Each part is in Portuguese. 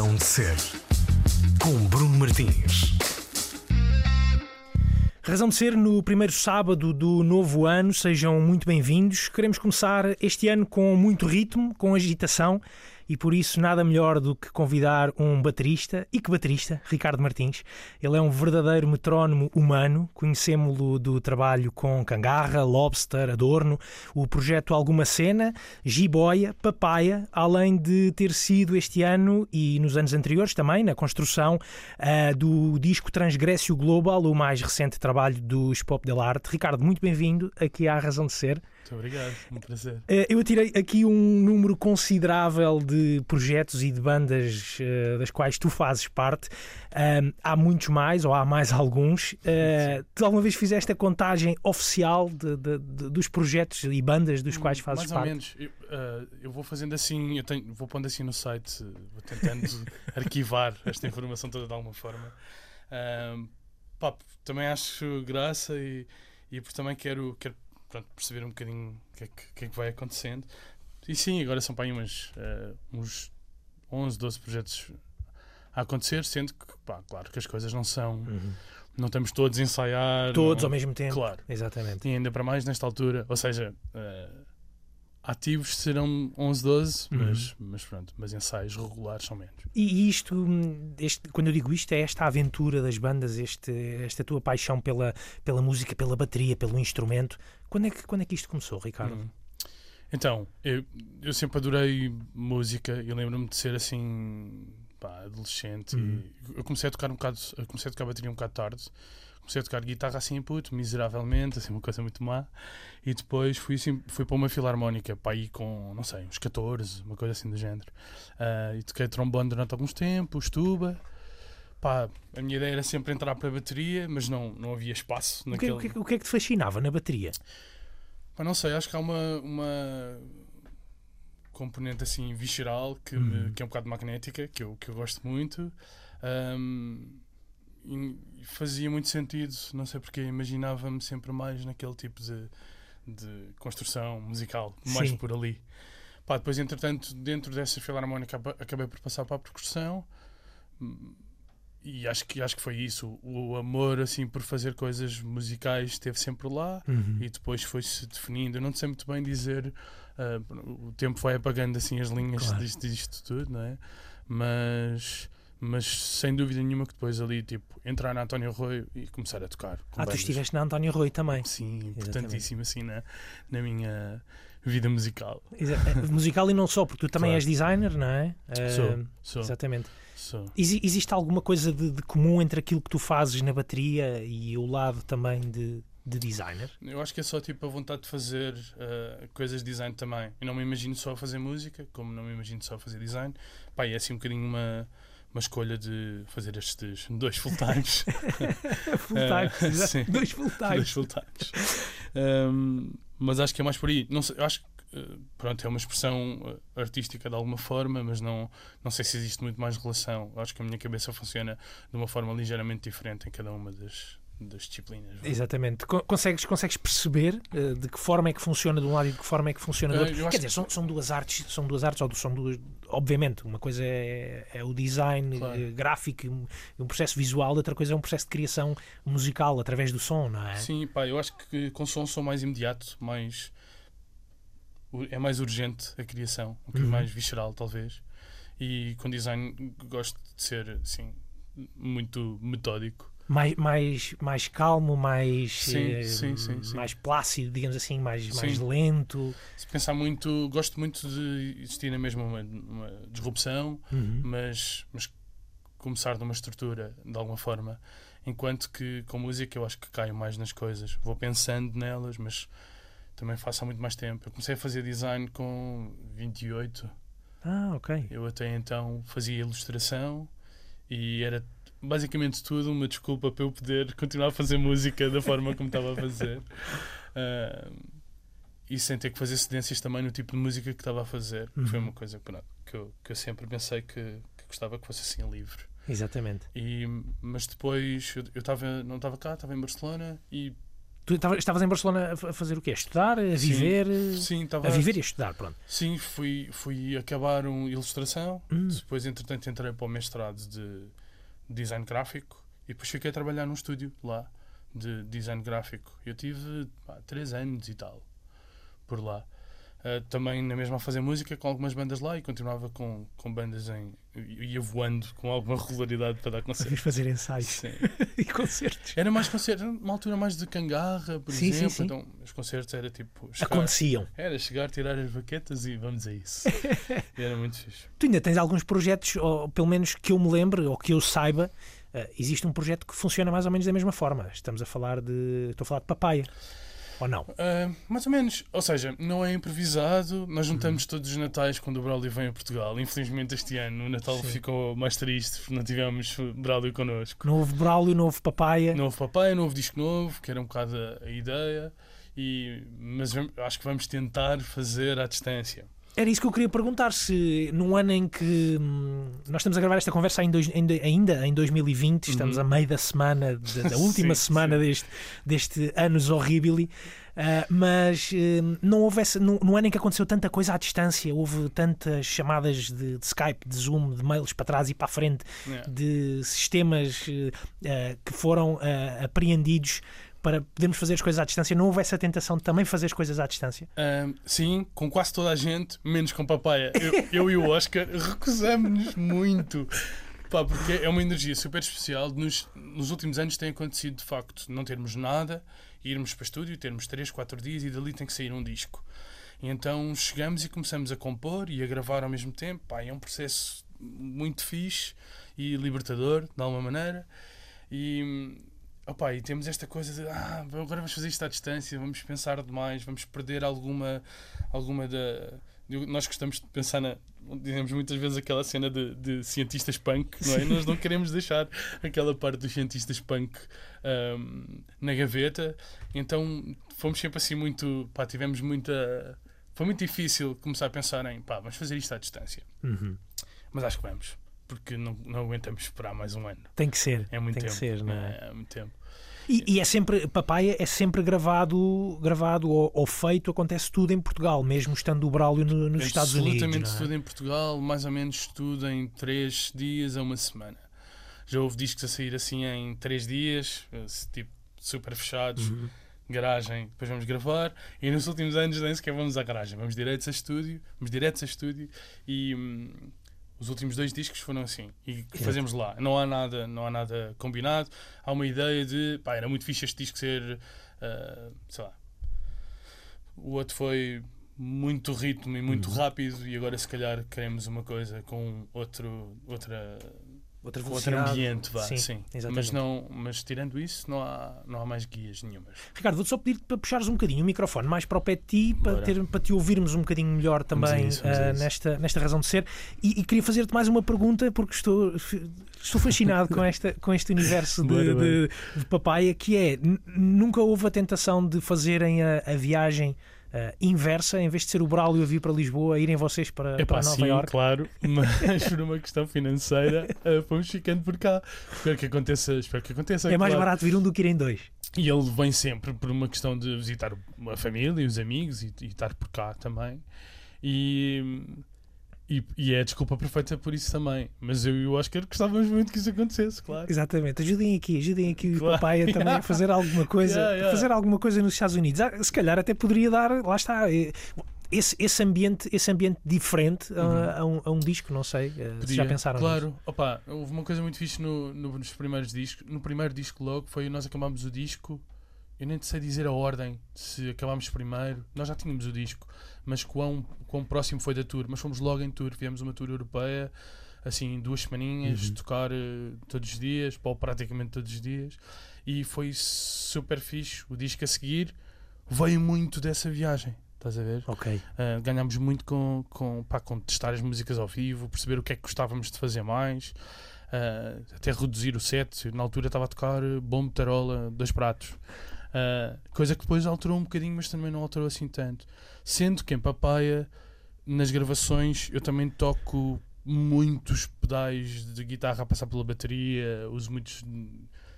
Razão de Ser, com Bruno Martins. Razão de ser no primeiro sábado do novo ano, sejam muito bem-vindos. Queremos começar este ano com muito ritmo, com agitação e por isso nada melhor do que convidar um baterista, e que baterista, Ricardo Martins. Ele é um verdadeiro metrónomo humano, conhecemos-lo do trabalho com Cangarra, Lobster, Adorno, o projeto Alguma Cena, Jiboia, Papaya, além de ter sido este ano e nos anos anteriores também na construção uh, do disco Transgressio Global, o mais recente trabalho dos Pop Del Arte. Ricardo, muito bem-vindo aqui à Razão de Ser. Muito obrigado, um prazer. Eh, eu atirei aqui um número considerável de projetos e de bandas uh, das quais tu fazes parte. há muitos mais, ou há mais alguns. Uh, tu alguma vez fizeste a contagem oficial de, de, de, dos projetos e bandas dos quais fazes mais parte? Mais ou menos. Eu, uh, eu, vou fazendo assim, eu tenho, vou pondo assim no site, vou tentando arquivar esta informação toda de alguma forma. pá, também acho graça e, e também quero, quero pronto, perceber um bocadinho o que, é que, que, é que, vai acontecendo. E sim, agora são para aí umas, uh, uns 11, 12 projetos a acontecer, sendo que, pá, claro que as coisas não são. Uhum. Não estamos todos a ensaiar. Todos não, ao mesmo tempo. Claro. Exatamente. E ainda para mais nesta altura. Ou seja, uh, ativos serão 11, 12, uhum. mas, mas pronto, mas ensaios regulares são menos. E isto, este, quando eu digo isto, é esta aventura das bandas, este, esta tua paixão pela, pela música, pela bateria, pelo instrumento. Quando é que, quando é que isto começou, Ricardo? Uhum. Então, eu, eu sempre adorei música e lembro-me de ser assim, pá, adolescente. Uhum. eu comecei a tocar um bocado, comecei a tocar bateria um bocado tarde comecei a tocar guitarra assim, puto, miseravelmente, assim, uma coisa muito má. E depois fui, assim, fui para uma filarmónica, para ir com, não sei, uns 14, uma coisa assim do género. Uh, e toquei trombone durante alguns tempos, tuba. Pá, a minha ideia era sempre entrar para a bateria, mas não, não havia espaço o que, naquele... O que, o que é que te fascinava na bateria? Pá, não sei, acho que há uma, uma componente assim visceral que, me, uhum. que é um bocado magnética, que eu, que eu gosto muito. Um, e fazia muito sentido, não sei porque, imaginava-me sempre mais naquele tipo de, de construção musical, mais Sim. por ali. Pá, depois, entretanto, dentro dessa filarmónica, acabei por passar para a percussão e acho que, acho que foi isso. O, amor assim por fazer coisas musicais esteve sempre lá uhum. e depois foi-se definindo. Eu não sei muito bem dizer, uh, o tempo foi apagando assim as linhas claro. disto, disto tudo, não é? Mas mas sem dúvida nenhuma que depois ali, tipo, entrar na António Rui e começar a tocar. Ah, bandas. tu estiveste na António Rui também. Sim, importantíssimo assim na, na minha vida musical. É, musical e não só, porque tu também claro. és designer, não é? Sou, uh, sou. Exatamente. Sou. Ex existe alguma coisa de, de, comum entre aquilo que tu fazes na bateria e o lado também de, de designer? Eu acho que é só tipo a vontade de fazer uh, coisas de design também. Eu não me imagino só a fazer música, como não me imagino só a fazer design. Pá, é assim um bocadinho uma uma escolha de fazer estes dois full-times. full-times, uh, sim, dois full-times. Dois full-times. Um, mas acho que é mais por aí. Não sei, acho que uh, pronto, é uma expressão eh, artística de alguma forma, mas não, não sei se existe muito mais relação. Acho que a minha cabeça funciona de uma forma ligeiramente diferente em cada uma das, das disciplinas. Exatamente. Consegues, consegues perceber uh, de que forma é que funciona de um lado e de que forma é que funciona do outro? Quer dizer, são, são duas artes, são duas artes, ou são duas, obviamente, uma coisa é, é o design claro. uh, gráfico, um, um, processo visual, outra coisa é um processo de criação musical através do som, não é? Sim, pá, eu acho que com som sou mais imediato, mais é mais urgente a criação, um bocadinho uhum. mais visceral, talvez. E com design gosto de ser assim, muito metódico mais, mais, mais calmo, mais, sim, eh, sim, sim, mais plácido, digamos assim, mais, mais lento. Se pensar muito, gosto muito de existir na mesma uma, uma disrupção, uhum. mas, mas começar numa estrutura de alguma forma. Enquanto que com música eu acho que caio mais nas coisas. Vou pensando nelas, mas também faço há muito mais tempo. Eu comecei a fazer design com 28. Ah, ok. Eu até então fazia ilustração e era basicamente tudo uma desculpa para eu poder continuar a fazer música da forma como estava a fazer. Uh, e sem ter que fazer cedências também no tipo de música que estava a fazer. Uhum. Foi uma coisa que, eu, que eu sempre pensei que, que gostava que fosse assim livre. Exatamente. E, mas depois eu, eu tava, não estava cá, estava em Barcelona e Tu estavas estavas em Barcelona a fa- a fazer o quê? A estudar, a Sim. viver? Sim, estava A viver e a estudar, pronto. Sim, fui, fui acabar um ilustração, Hum. depois entretanto entrei para o mestrado de design gráfico e depois fiquei a trabalhar num estúdio lá de design gráfico. Eu tive pá, três anos e tal por lá. Ah, também na mesma a fazer música com algumas bandas lá e continuava com, com bandas em. ia voando com alguma regularidade para dar concertos. fazer ensaios Sim. e concertos. Era mais concertos, uma altura mais de cangarra, por Sim, sim, exemplo. sim. Então os concertos era tipo. chegar- Aconteciam. era chegar, tirar as baquetas e vamos a isso. Era muito fixe. Tu ainda tens alguns projetos, ou pelo menos que eu me lembre, ou que eu saiba, eh, existe um projeto que funciona mais ou menos da mesma forma. Estamos a falar de. Estou a falar de papaya. Ou não? Ah, mais ou menos. Ou seja, não é improvisado. Nós Uhum. juntamos todos os natais quando o Braulio vem a Portugal. Infelizmente este ano o Natal Sim. ficou mais triste porque não tivemos Braulio connosco. Novo Braulio, novo papaya. Novo papai, novo disco novo, que era um bocado a, a ideia. E, mas acho que vamos tentar fazer à distância. Era isso que eu queria perguntar: se num ano em que hum, nós estamos a gravar esta conversa em dois- em ainda em 2020, estamos Uhum. a meio da semana, da, da última Sim, semana sim. Deste, deste anos horribili. ah, mas hum, não houve essa, no, no ano em que aconteceu tanta coisa à distância, houve tantas chamadas de, de Skype, de Zoom, de mails para trás e para a frente, Yeah. de sistemas eh, eh, que foram eh, apreendidos para podermos fazer as coisas à distância. Não houve essa tentação de também fazer as coisas à distância? Sim, com quase toda a gente, menos com papaya. Eu, eu e o Oscar recusamos-nos muito. Pá, porque é uma energia super especial. Nos, nos últimos anos tem acontecido de facto não termos nada, irmos para o estúdio, termos 3, 4 dias e dali tem que sair um disco. E então chegamos e começamos a compor e a gravar ao mesmo tempo. Pá, é um processo muito fixe e libertador, de alguma maneira. E, opá, e temos esta coisa de ah, agora vamos fazer isto à distância, vamos pensar demais, vamos perder alguma, alguma da. Nós gostamos de pensar na. Dizemos muitas vezes aquela cena de, de cientistas punk, não é? Nós não queremos deixar aquela parte dos cientistas punk ahm, na gaveta, então fomos sempre assim muito. pá, tivemos muita. Foi muito difícil começar a pensar em pá, vamos fazer isto à distância. Uhum. Mas acho que vamos, porque não, não aguentamos esperar mais um ano. Tem que ser. É muito Tem tempo. que ser, não é? é muito tempo. E, e é sempre, papaya é sempre gravado, gravado ou, ou feito, acontece tudo em Portugal, mesmo estando o Braulio no- nos Estados Unidos. Absolutamente é? tudo em Portugal, mais ou menos tudo em 3 dias a uma semana. Já houve discos a sair assim em 3 dias, tipo super fechados, Uhum. garagem, depois vamos gravar. E nos últimos anos nem sequer vamos à garagem, vamos diretos a estúdio, vamos diretos a estúdio e hum, os últimos dois discos foram assim. E fazemos lá. Não há nada, não há nada combinado. Há uma ideia de pá, era muito fixe este disco ser ah, sei lá. O outro foi muito ritmo e muito rápido e agora se calhar queremos uma coisa com outro outra Outra com outro velocidade. ambiente vá, Sim, sim, exatamente. mas não mas tirando isso não há não há mais guias nenhumas Ricardo, vou só pedir para puxares um bocadinho o microfone mais para o pé de ti, para, Bora. ter, para te ouvirmos um bocadinho melhor também isso, isso. nesta, nesta razão de ser. E, e queria fazer-te mais uma pergunta, porque estou, estou fascinado com, esta, com este universo de, Bora, de, de papaya, que é, nunca houve a tentação de fazerem a, a viagem ah, inversa, em vez de ser o Braulio a vir para Lisboa, irem vocês para, É para Nova sim, Iorque? claro, mas por uma questão financeira eh, fomos ficando por cá. Espero que aconteça, espero que aconteça. É mais claro. barato vir um do que irem dois. E ele vem sempre por uma questão de visitar a família e os amigos e, e estar por cá também. E, e, e é a desculpa perfeita por isso também. Mas eu e o Oscar gostávamos muito que isso acontecesse, claro. Exatamente, ajudem aqui, ajudem aqui o Claro. papaya também a fazer alguma coisa, Yeah, yeah. a fazer alguma coisa nos Estados Unidos. Ah, Se calhar até poderia dar, lá está, eh, esse, esse ambiente, esse ambiente diferente a- a, um, a um disco, não sei, eh, se já pensaram Claro, nisso. Opa, houve uma coisa muito fixe no, no- nos primeiros discos. No primeiro disco logo foi nós acabámos o disco. Eu nem te sei dizer a ordem se acabámos primeiro. Nós já tínhamos o disco, mas quão, quão próximo foi da tour. Mas fomos logo em tour, viemos uma tour europeia, assim, duas semaninhas, Uhum. tocar eh, todos os dias, ou praticamente todos os dias. E foi super fixe. O disco a seguir veio muito dessa viagem. Estás a ver? Ok. Uh, ganhámos muito com, com, pá, com testar as músicas ao vivo, perceber o que é que gostávamos de fazer mais, uh, até reduzir o set. Na altura estava a tocar uh, bombo, tarola, dois pratos. Uh, coisa que depois alterou um bocadinho, mas também não alterou assim tanto. Sendo que em Papaya, nas gravações, eu também toco muitos pedais de guitarra a passar pela bateria, uso muitos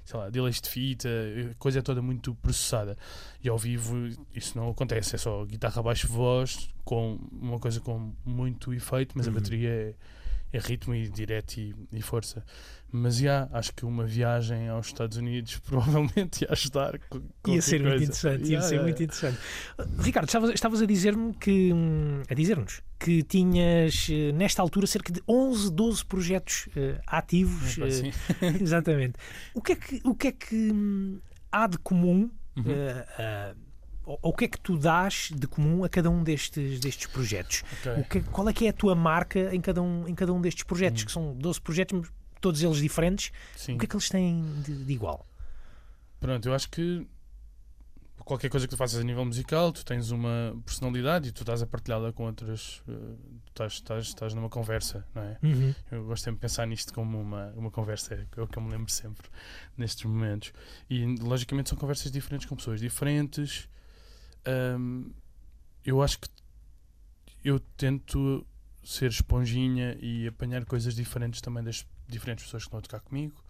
sei lá, delays de fita, a coisa toda muito processada. E ao vivo isso não acontece, é só guitarra, baixo, voz, com uma coisa com muito efeito, mas Uhum. a bateria é, é ritmo e direto e, e força. Mas já, acho que uma viagem aos Estados Unidos provavelmente ia ajudar. Ia ser muito interessante, ia Yeah, ser muito interessante. Uh, Ricardo, estavas, estavas a dizer-me que hum, a dizer-nos que tinhas eh, nesta altura cerca de 11, 12 projetos eh, ativos. Epá, eh, sim. exatamente. O que é que, o que, é que hum, há de comum? Uhum. ou o que é que tu dás de comum a cada um destes, destes projetos? Ok. O que, qual é que é a tua marca em cada um, em cada um destes projetos? Hum. Que são 12 projetos, todos eles diferentes. Sim. O que é que eles têm de, de igual? Pronto, eu acho que qualquer coisa que tu faças a nível musical, tu tens uma personalidade e tu estás a partilhá-la com outras. eh, tu estás, estás, estás numa conversa, não é? Uhum. Eu gosto sempre de pensar nisto como uma, uma conversa, é o que eu me lembro sempre nestes momentos. E logicamente são conversas diferentes com pessoas diferentes. Ahm, eu acho que eu tento ser esponjinha e apanhar coisas diferentes também das diferentes pessoas que estão a tocar comigo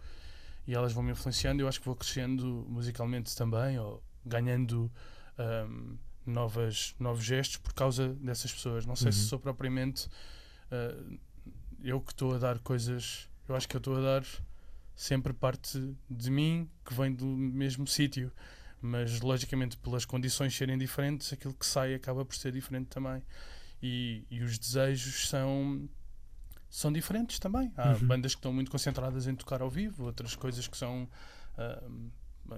e elas vão me influenciando. Eu acho que vou crescendo musicalmente também, ou ganhando ahm, novas, novos gestos por causa dessas pessoas. Não sei se Uhum. sou propriamente ah, eu que estou a dar coisas. Eu acho que eu estou a dar sempre parte de mim que vem do mesmo sítio. Mas logicamente, pelas condições serem diferentes, aquilo que sai acaba por ser diferente também. E, e os desejos são são diferentes também. Há Uhum. bandas que estão muito concentradas em tocar ao vivo, outras coisas que são, ah,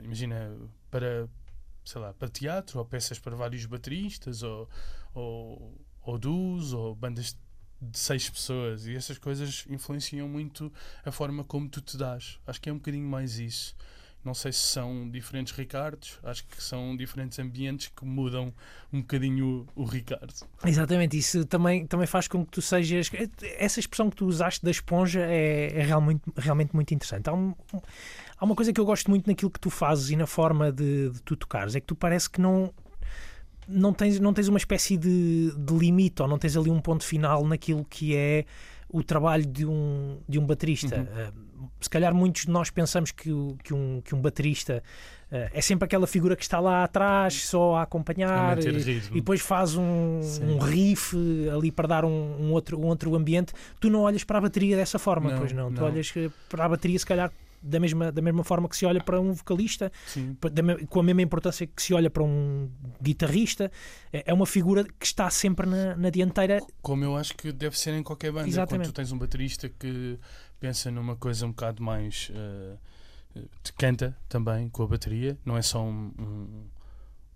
imagina, para, sei lá, para teatro, ou peças para vários bateristas, ou, ou, ou duos, ou bandas de seis pessoas. E essas coisas influenciam muito a forma como tu te dás. Acho que é um bocadinho mais isso. Não sei se são diferentes Ricardos, acho que são diferentes ambientes que mudam um bocadinho o, o Ricardo. Exatamente, isso também, também faz com que tu sejas. Essa expressão que tu usaste da esponja é, é realmente, realmente muito interessante. Há, um- há uma coisa que eu gosto muito naquilo que tu fazes e na forma de, de tu tocares, é que tu parece que não. Não tens, não tens uma espécie de, de limite ou não tens ali um ponto final naquilo que é o trabalho de um, de um baterista. Uhum. Eh, se calhar muitos de nós pensamos que, o- que, um, que um baterista eh, é sempre aquela figura que está lá atrás só a acompanhar e, e depois faz um, um riff ali para dar um, um outro, um outro ambiente. Tu não olhas para a bateria dessa forma, Não, pois não. Tu não. olhas eh, para a bateria, se calhar, da mesma, da mesma forma que se olha para um vocalista, da com a mesma importância que se olha para um guitarrista. É é uma figura que está sempre na, na dianteira. Como eu acho que deve ser em qualquer banda. Exatamente. Quando tu tens um baterista que pensa numa coisa um bocado mais. te canta também com a bateria, não é só um,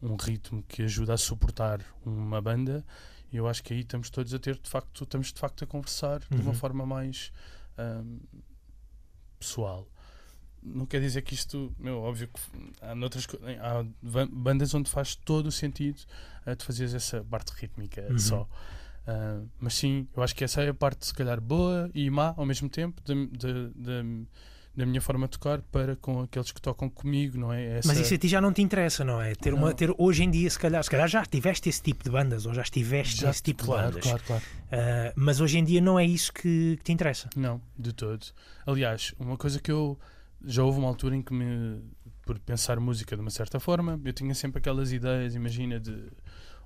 um, um ritmo que ajuda a suportar uma banda. E eu acho que aí estamos todos a ter, de facto, estamos de facto a conversar de uma Uhum. forma mais ahm, pessoal. Não quer dizer que isto, meu, óbvio que há, noutras, há bandas onde faz todo o sentido uh, de fazeres essa parte rítmica Uhum. só. Uh, mas sim, eu acho que essa é a parte, se calhar, boa e má ao mesmo tempo da, da, da, da minha forma de tocar para com aqueles que tocam comigo, não é? Essa, Mas isso a ti já não te interessa, não é? Ter, uma, Não. ter hoje em dia, se calhar, se calhar já tiveste esse tipo de bandas ou já estiveste já, nesse tipo claro, de bandas. claro, claro. Ah, mas hoje em dia não é isso que, que te interessa. Não, de todo. Aliás, uma coisa que eu já houve uma altura em que me por pensar música de uma certa forma, eu tinha sempre aquelas ideias, imagina de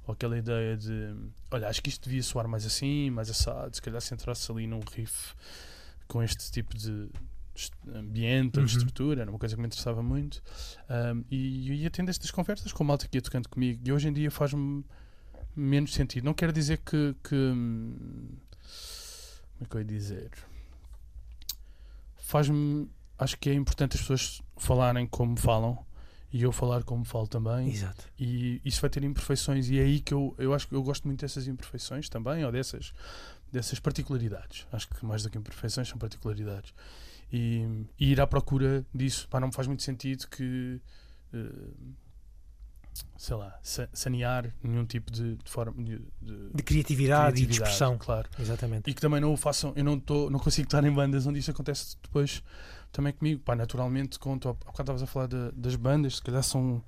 ou aquela ideia de olha, acho que isto devia soar mais assim, mais assado, se calhar se entrasse ali num riff com este tipo de ambiente ou Uhum. de estrutura, era uma coisa que me interessava muito. Um, e eu ia tendo estas conversas com a malta que ia tocando comigo, e hoje em dia faz-me menos sentido. Não quero dizer que, que hum, como é que eu ia dizer? Faz-me acho que é importante as pessoas falarem como falam e eu falar como falo também Exato. e isso vai ter imperfeições e é aí que eu, eu acho que eu gosto muito dessas imperfeições também ou dessas dessas particularidades acho que mais do que imperfeições são particularidades e, e ir à procura disso pá, não me faz muito sentido que eh, sei lá sa- sanear nenhum tipo de, de forma de, de De criatividade, e de criatividade, expressão. claro Exatamente. e que também não o façam, eu não, tô, não consigo estar em bandas onde isso acontece depois também comigo, pá, naturalmente, com, tu, há bocado estavas a falar da- das bandas, se calhar são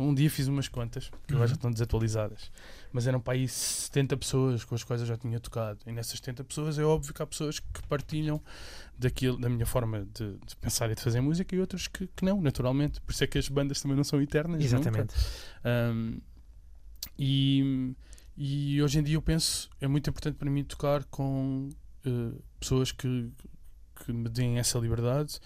Um dia fiz umas contas, que Uhum. agora já estão desatualizadas, mas eram para aí 70 pessoas com as quais eu já tinha tocado. E nessas 70 pessoas é óbvio que há pessoas que partilham daquilo, da minha forma de, de pensar e de fazer música e outras que, que não, naturalmente. Por isso é que as bandas também não são eternas. Exatamente. Um, e, e hoje em dia eu penso, é muito importante para mim tocar com eh, pessoas que, que me deem essa liberdade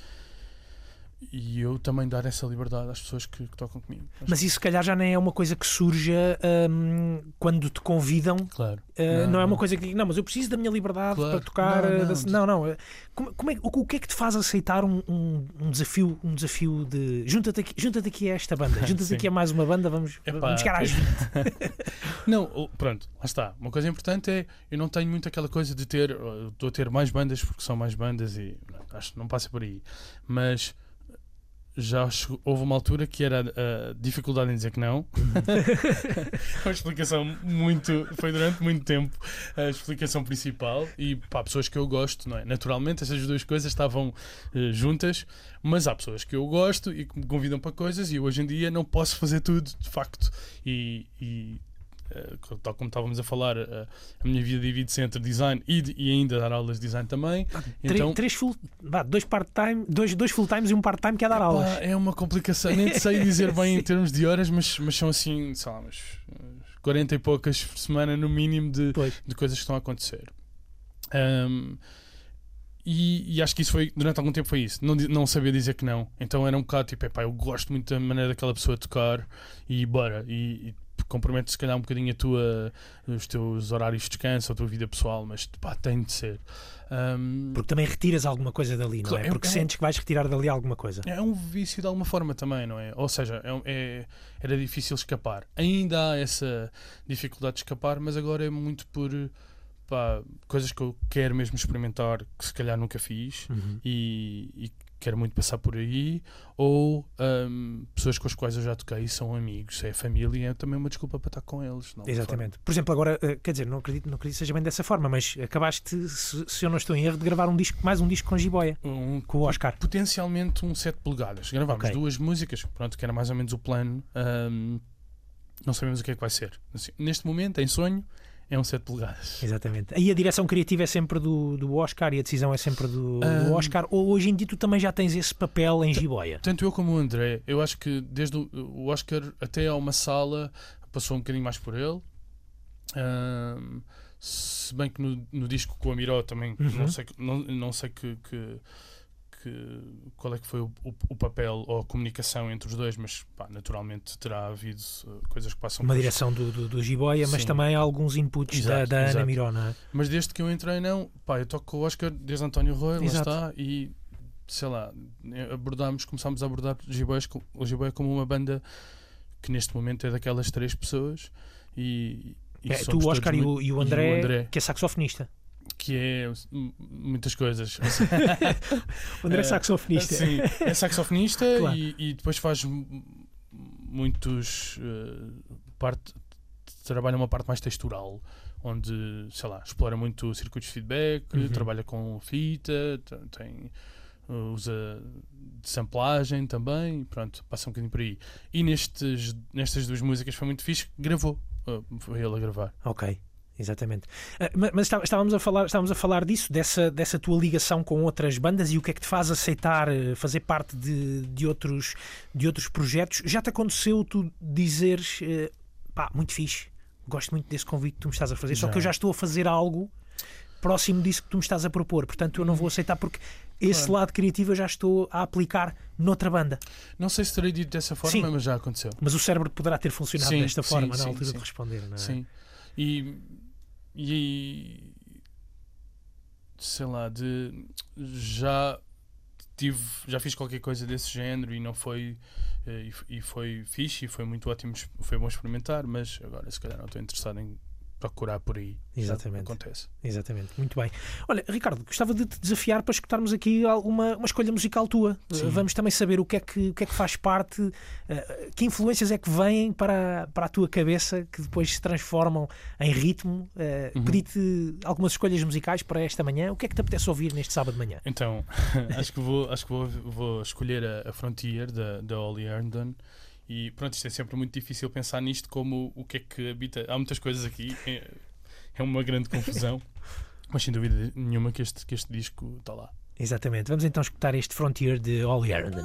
e eu também dar essa liberdade às pessoas que, que tocam comigo. Acho Mas isso, se calhar, já nem é uma coisa que surja hum, quando te convidam. claro. Uh, não, Não, é uma coisa que diga, não, mas eu preciso da minha liberdade Claro. para tocar. Não, não. da- não. não, uh, Como, como é, o, o que é que te faz aceitar um, um- um desafio, um desafio de junta-te aqui, junta aqui a esta banda, junta-te aqui a mais uma banda, vamos, Epá, vamos chegar às é- 20. Não, pronto, lá está. Uma coisa importante é eu não tenho muito aquela coisa de ter, estou a ter mais bandas porque são mais bandas e acho que não passa por aí. Mas já chegou- houve uma altura que era a dificuldade em dizer que não. uma explicação muito. Foi durante muito tempo a explicação principal. E para pessoas que eu gosto, não é? Naturalmente, essas duas coisas estavam eh, juntas, mas há pessoas que eu gosto e que me convidam para coisas e hoje em dia não posso fazer tudo, de facto. E. e eh, tal como estávamos a falar, eh, a minha vida divide-se entre design e, de- e ainda dar aulas de design também. Três, Então, três full, vá, dois part-time, dois, dois full-times e um part-time que é dar Pá, aulas. é uma complicação, nem sei dizer bem em termos de horas, mas, mas são assim, sei lá, umas 40 e poucas por semana no mínimo de, Pois. de coisas que estão a acontecer. Ahm, e, e acho que isso foi, durante algum tempo foi isso, não, não sabia dizer que não. Então era um bocado tipo, epá, eu gosto muito da maneira daquela pessoa tocar e bora. E, e compromete se calhar um bocadinho a tua, os teus horários de descanso, a tua vida pessoal, mas pá, tem de ser. Ahm, Porque também retiras alguma coisa dali, não é? é- Porque é um- sentes que vais retirar dali alguma coisa. É um vício de alguma forma também, não é? Ou seja, é, um- é- era difícil escapar. Ainda há essa dificuldade de escapar, mas agora é muito por pá, coisas que eu quero mesmo experimentar que se calhar nunca fiz Uhum. e, e quero muito passar por aí. Ou hum, pessoas com as quais eu já toquei são amigos, é família, é também uma desculpa para estar com eles. Exatamente. Por exemplo, agora, eh, quer dizer, não acredito, não acredito que seja bem dessa forma, mas acabaste, se, se eu não estou em erro, de gravar um disco, mais um disco com Jiboia. Um- com o Oscar. potencialmente um 7 polegadas. Gravámos Ok. duas músicas, pronto, que era mais ou menos o plano. Ahm, não sabemos o que é que vai ser. Assim, neste momento, em sonho, é um 7 polegadas. Exatamente. Aí a direção criativa é sempre do, do Oscar e a decisão é sempre do, do Ah. Oscar. Ou hoje em dia tu também já tens esse papel em Jiboia? Tanto eu como o André, eu acho que desde o, Oscar até a uma sala passou um bocadinho mais por ele. Ahm, se bem que no, no disco com o Amiró também Uhum. não sei, não, não sei que, que- que- qual é que foi o, o- o papel ou a comunicação entre os dois, mas pá, naturalmente terá havido uh, coisas que passam Uma por direção do, do, do Jiboia, mas também há alguns inputs da, Exato, da Ana exato. Miró, não é? Mas desde que eu entrei, não. Pá, eu toco com o Oscar desde António Roy, lá está, e sei lá, abordámos, começámos a abordar o Giboia como uma banda que neste momento é daquelas três pessoas e. e É, tu, Oscar e o, e o André, o André, que é saxofonista. Que é muitas coisas. O André é É, saxofonista. Sim, é saxofonista Claro. e, e depois faz muitos. eh, parte, trabalha uma parte mais textural, onde, sei lá, explora muito circuitos de feedback, Uhum. trabalha com fita, tem. usa de samplagem também, pronto, passa um bocadinho por aí. E nestes, nestas duas músicas foi muito fixe, gravou, eh, foi ele a gravar. Ok, exatamente. Ma- Mas está- estávamos a falar, estávamos a falar disso, dessa, dessa tua ligação com outras bandas e o que é que te faz aceitar eh, fazer parte de, de, outros, de outros projetos. Já te aconteceu tu dizeres eh, pá, muito fixe, gosto muito desse convite que tu me estás a fazer, só Já. que eu já estou a fazer algo próximo disso que tu me estás a propor, portanto eu não vou aceitar porque esse Claro. lado criativo eu já estou a aplicar noutra banda. Não sei se terei dito dessa forma, Sim. mas já aconteceu. Mas o cérebro poderá ter funcionado Sim, desta sim, forma na altura de responder, não é? Sim. E, e sei lá, de já tive, já fiz qualquer coisa desse género e não foi eh, e, foi fixe e foi muito ótimo, foi bom experimentar, mas agora se calhar não estou interessado em procurar por aí. Exatamente. acontece. Exatamente, muito bem. Olha, Ricardo, gostava de te desafiar para escutarmos aqui alguma uma escolha musical tua. Sim. Vamos também saber o que é que, o que, é que faz parte, uh, que influências é que vêm para, para a tua cabeça que depois se transformam em ritmo. Uh, Uhum. Pedi-te algumas escolhas musicais para esta manhã. O que é que te apetece ouvir neste sábado de manhã? Então, acho que vou, acho que vou, vou escolher a, a Frontier da, da Ollie Herndon E pronto, isto é sempre muito difícil pensar nisto como o que é que habita. Há muitas coisas aqui, é, é uma grande confusão, mas sem dúvida nenhuma que este, que este disco está lá. Exatamente. Vamos então escutar este Frontier de Ollie Arden.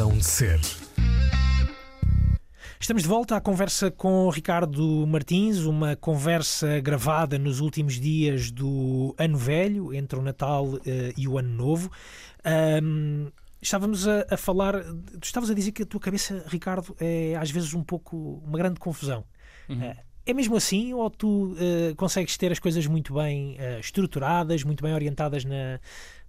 Razão de Ser. Estamos de volta à conversa com o Ricardo Martins, uma conversa gravada nos últimos dias do Ano Velho, entre o Natal uh, e o Ano Novo. Um, estávamos a, a, falar, tu estavas a dizer que a tua cabeça, Ricardo, é às vezes um pouco uma grande confusão. Uhum. Eh, é mesmo assim ou tu eh, consegues ter as coisas muito bem eh, estruturadas, muito bem orientadas na,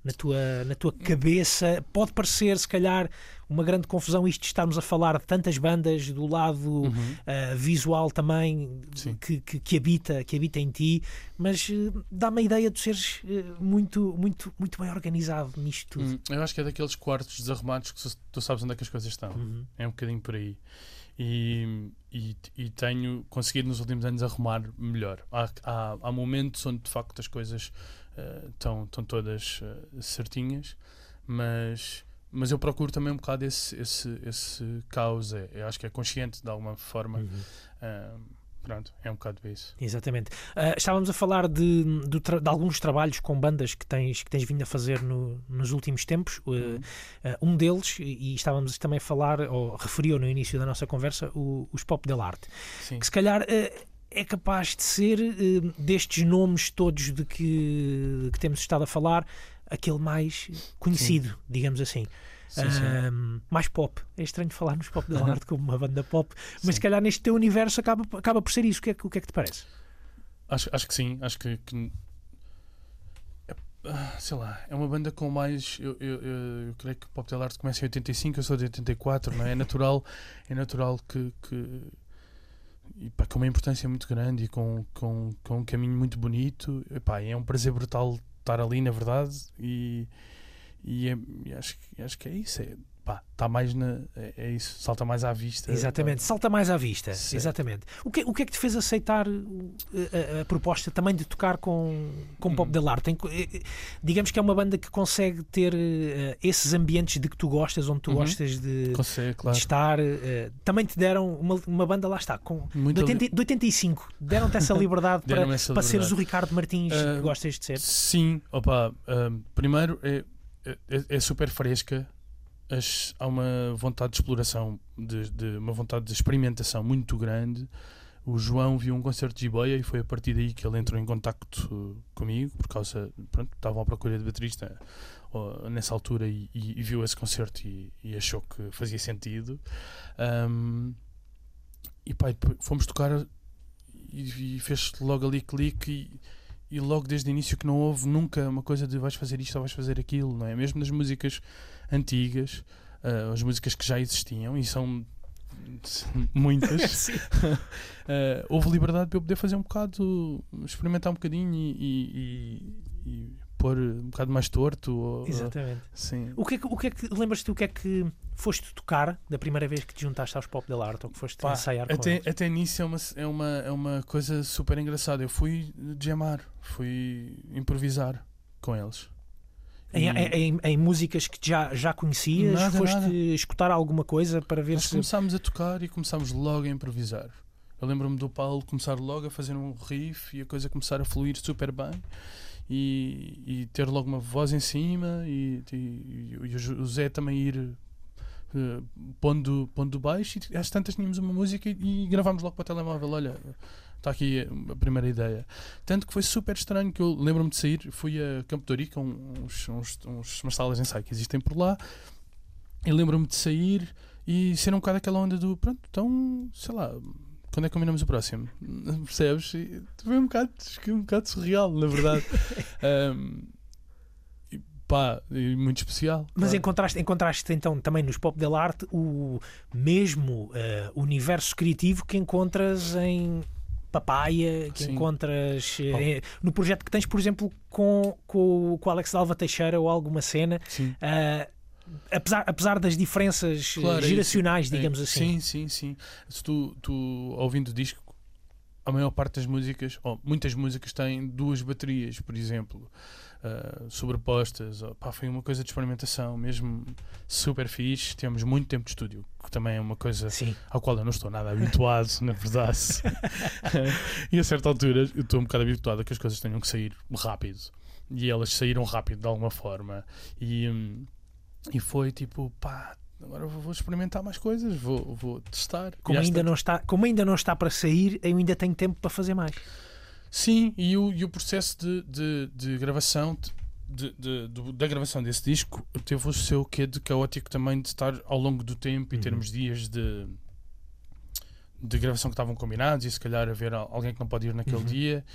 na, tua, na tua cabeça? Pode parecer, se calhar, uma grande confusão isto de estarmos a falar de tantas bandas do lado Uhum. eh, visual também que, que, que habita, que habita em ti, mas eh, dá-me a ideia de seres eh, muito, muito, muito bem organizado nisto tudo. Hum, Eu acho que é daqueles quartos desarrumados que tu- sabes onde é que as coisas estão. Uhum. É um bocadinho por aí. E, e, e tenho conseguido nos últimos anos arrumar melhor. Há, há, há momentos onde de facto as coisas estão estão todas eh, certinhas, mas, mas eu procuro também um bocado esse, esse, esse caos. É, eu acho que é consciente de alguma forma. Uhum. Ah, pronto, é um bocado isso. Exatamente. Ah, estávamos a falar de, tra- de alguns trabalhos com bandas que tens, que tens vindo a fazer no- nos últimos tempos. Uh, ah, um deles, e, e estávamos também a falar, ou referiu no início da nossa conversa, o- os Pop Del Arte, Sim. que se calhar ah, é capaz de ser, ah, destes nomes todos de que, que temos estado a falar, aquele mais conhecido, digamos assim. Sim, sim. Ahm, mais pop. É estranho falar nos Pop Del Arte como uma banda pop, mas Sim. se calhar neste teu universo acaba, acaba por ser isso. O que é, que- o que, é que te parece? Acho, acho que sim, acho que, que- é- ah, sei lá, é uma banda com mais eu, eu, eu, eu creio que o Pop Del Arte começa em 85, eu sou de 84, não é? É natural, é natural que, que e, pá, com uma importância muito grande e com, com, com um caminho muito bonito, e, pá, é um prazer brutal estar ali, na verdade, e, e, é- acho, acho que é isso, é, pá, está mais na, é, é isso, salta mais à vista. Exatamente, salta mais à vista. Certo. Exatamente. O que, o que é que te fez aceitar uh, a, a- a proposta também de tocar com, com Pop Hum. Tem co- eh, eh, digamos que é uma banda que consegue ter eh, esses ambientes de que tu gostas, onde tu Uhum. gostas de, Consegue, de claro. estar. eh, também te deram uma, uma banda, lá está, com, Muito de, ali- 80, de 85. Deram-te essa liberdade para, essa para seres liberdade. o Ricardo Martins Ah, que gostas de ser. Sim, opa, primeiro é, é, é super fresca. As- há uma vontade de exploração, de, de- uma vontade de experimentação muito grande. O João viu um concerto de Jiboia e foi a partir daí que ele entrou em contacto comigo, por causa, pronto, estavam à procura de baterista nessa altura e, e- e viu esse concerto e, e achou que fazia sentido. Ahm, e depois fomos tocar e, fez logo ali clique e logo desde o início que não houve nunca uma coisa de vais fazer isto ou vais fazer aquilo, não é? Mesmo nas músicas antigas, ah, as músicas que já existiam e são muitas, ah, houve liberdade para eu poder fazer um bocado, experimentar um bocadinho e, e- e- e pôr um bocado mais torto. Ou, Exatamente. sim. O que é que, o que, é que lembras-te o que é que foste tocar da primeira vez que te juntaste aos Pop Del Arte ou que foste Pá, ensaiar com até, eles? até nisso é uma, é, uma, é uma coisa super engraçada. Eu fui jamar, fui improvisar com eles. Em, E em- em- em músicas que já, já conhecias? Nada, foste nada. escutar alguma coisa para ver nós se. começámos a tocar e começámos logo a improvisar. Eu lembro-me do Paulo começar logo a fazer um riff e a coisa começar a fluir super bem e, e ter logo uma voz em cima e, e- e o José também ir eh, pondo, pondo baixo e às tantas tínhamos uma música e, e gravámos logo para o telemóvel. Olha, está aqui a primeira ideia. Tanto que foi super estranho que eu lembro-me de sair, fui a Campo de Ourique, uns, uns, uns, umas salas de ensaio que existem por lá, e lembro-me de sair e ser um bocado aquela onda do pronto, então, sei lá, quando é que combinamos o próximo? Percebes? E foi um bocado, um bocado surreal, na verdade. Ahm, e pá, e muito especial. Mas encontraste, encontraste então também nos Pop Del Arte o mesmo eh, universo criativo que encontras em Papaya, que Sim. encontras eh, no projeto que tens, por exemplo, com, com, com o Alex Dalva Teixeira ou alguma cena. Eh, apesar, apesar das diferenças eh, Claro, é isso. geracionais, É, digamos assim. Sim, sim, sim. Se tu, tu ouvindo o disco, a maior parte das músicas, ou muitas músicas têm duas baterias, por exemplo, ah, sobrepostas. pá, foi uma coisa de experimentação, mesmo super fixe. Temos muito tempo de estúdio, que também é uma coisa Sim. ao qual eu não estou nada habituado, na verdade. e a certa altura eu estou um bocado habituado a que as coisas tenham que sair rápido. E elas saíram rápido de alguma forma. E, hum, e foi tipo, pá, agora vou experimentar mais coisas, vou, vou testar. Como ainda, tantas- não está, como ainda não está para sair, eu ainda tenho tempo para fazer mais. Sim, e o, e o processo de, de, de gravação de, de- do- da gravação desse disco teve o seu quê de caótico também de estar ao longo do tempo e Uhum. termos dias de de gravação que estavam combinados e se calhar haver al- alguém que não pode ir naquele Uhum. dia.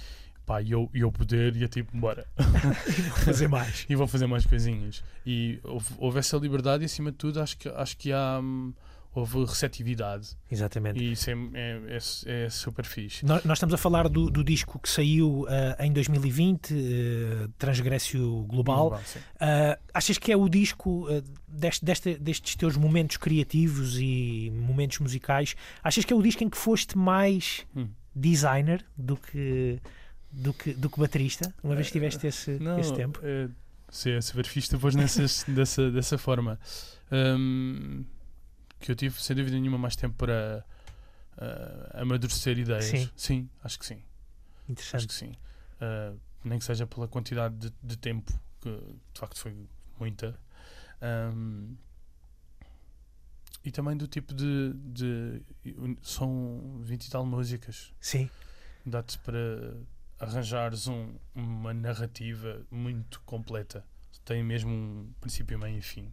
Pá, e eu, e eu poder, ia tipo, bora. Fazer mais. e vou fazer mais coisinhas. E houve, houve essa liberdade e acima de tudo acho que, acho que há, hum, houve receptividade. Exatamente. E isso é, é, é, é super fixe. Nós, nós estamos a falar do, do disco que saiu ah, em 2020, uh, Transgrécio Global. Global. Ah, achas que é o disco ah, deste, deste- destes teus momentos criativos e momentos musicais? Achas que é o disco em que foste mais Hum. designer do que, do que, do que baterista? Uma vez tiveste esse, Não, esse tempo? É, se é super fixe depois nessas, dessa, dessa forma. Hum, que eu tive, sem dúvida nenhuma, mais tempo para ah, amadurecer ideias. Sim. acho que sim. Acho Interessante. que sim. Ah, nem que seja pela quantidade de, de tempo, que de facto foi muita. Ahm, e também do tipo de, de. São 20 e tal músicas. Sim, Dá-te para arranjares um- uma narrativa muito completa. Tem mesmo um princípio, meio e fim.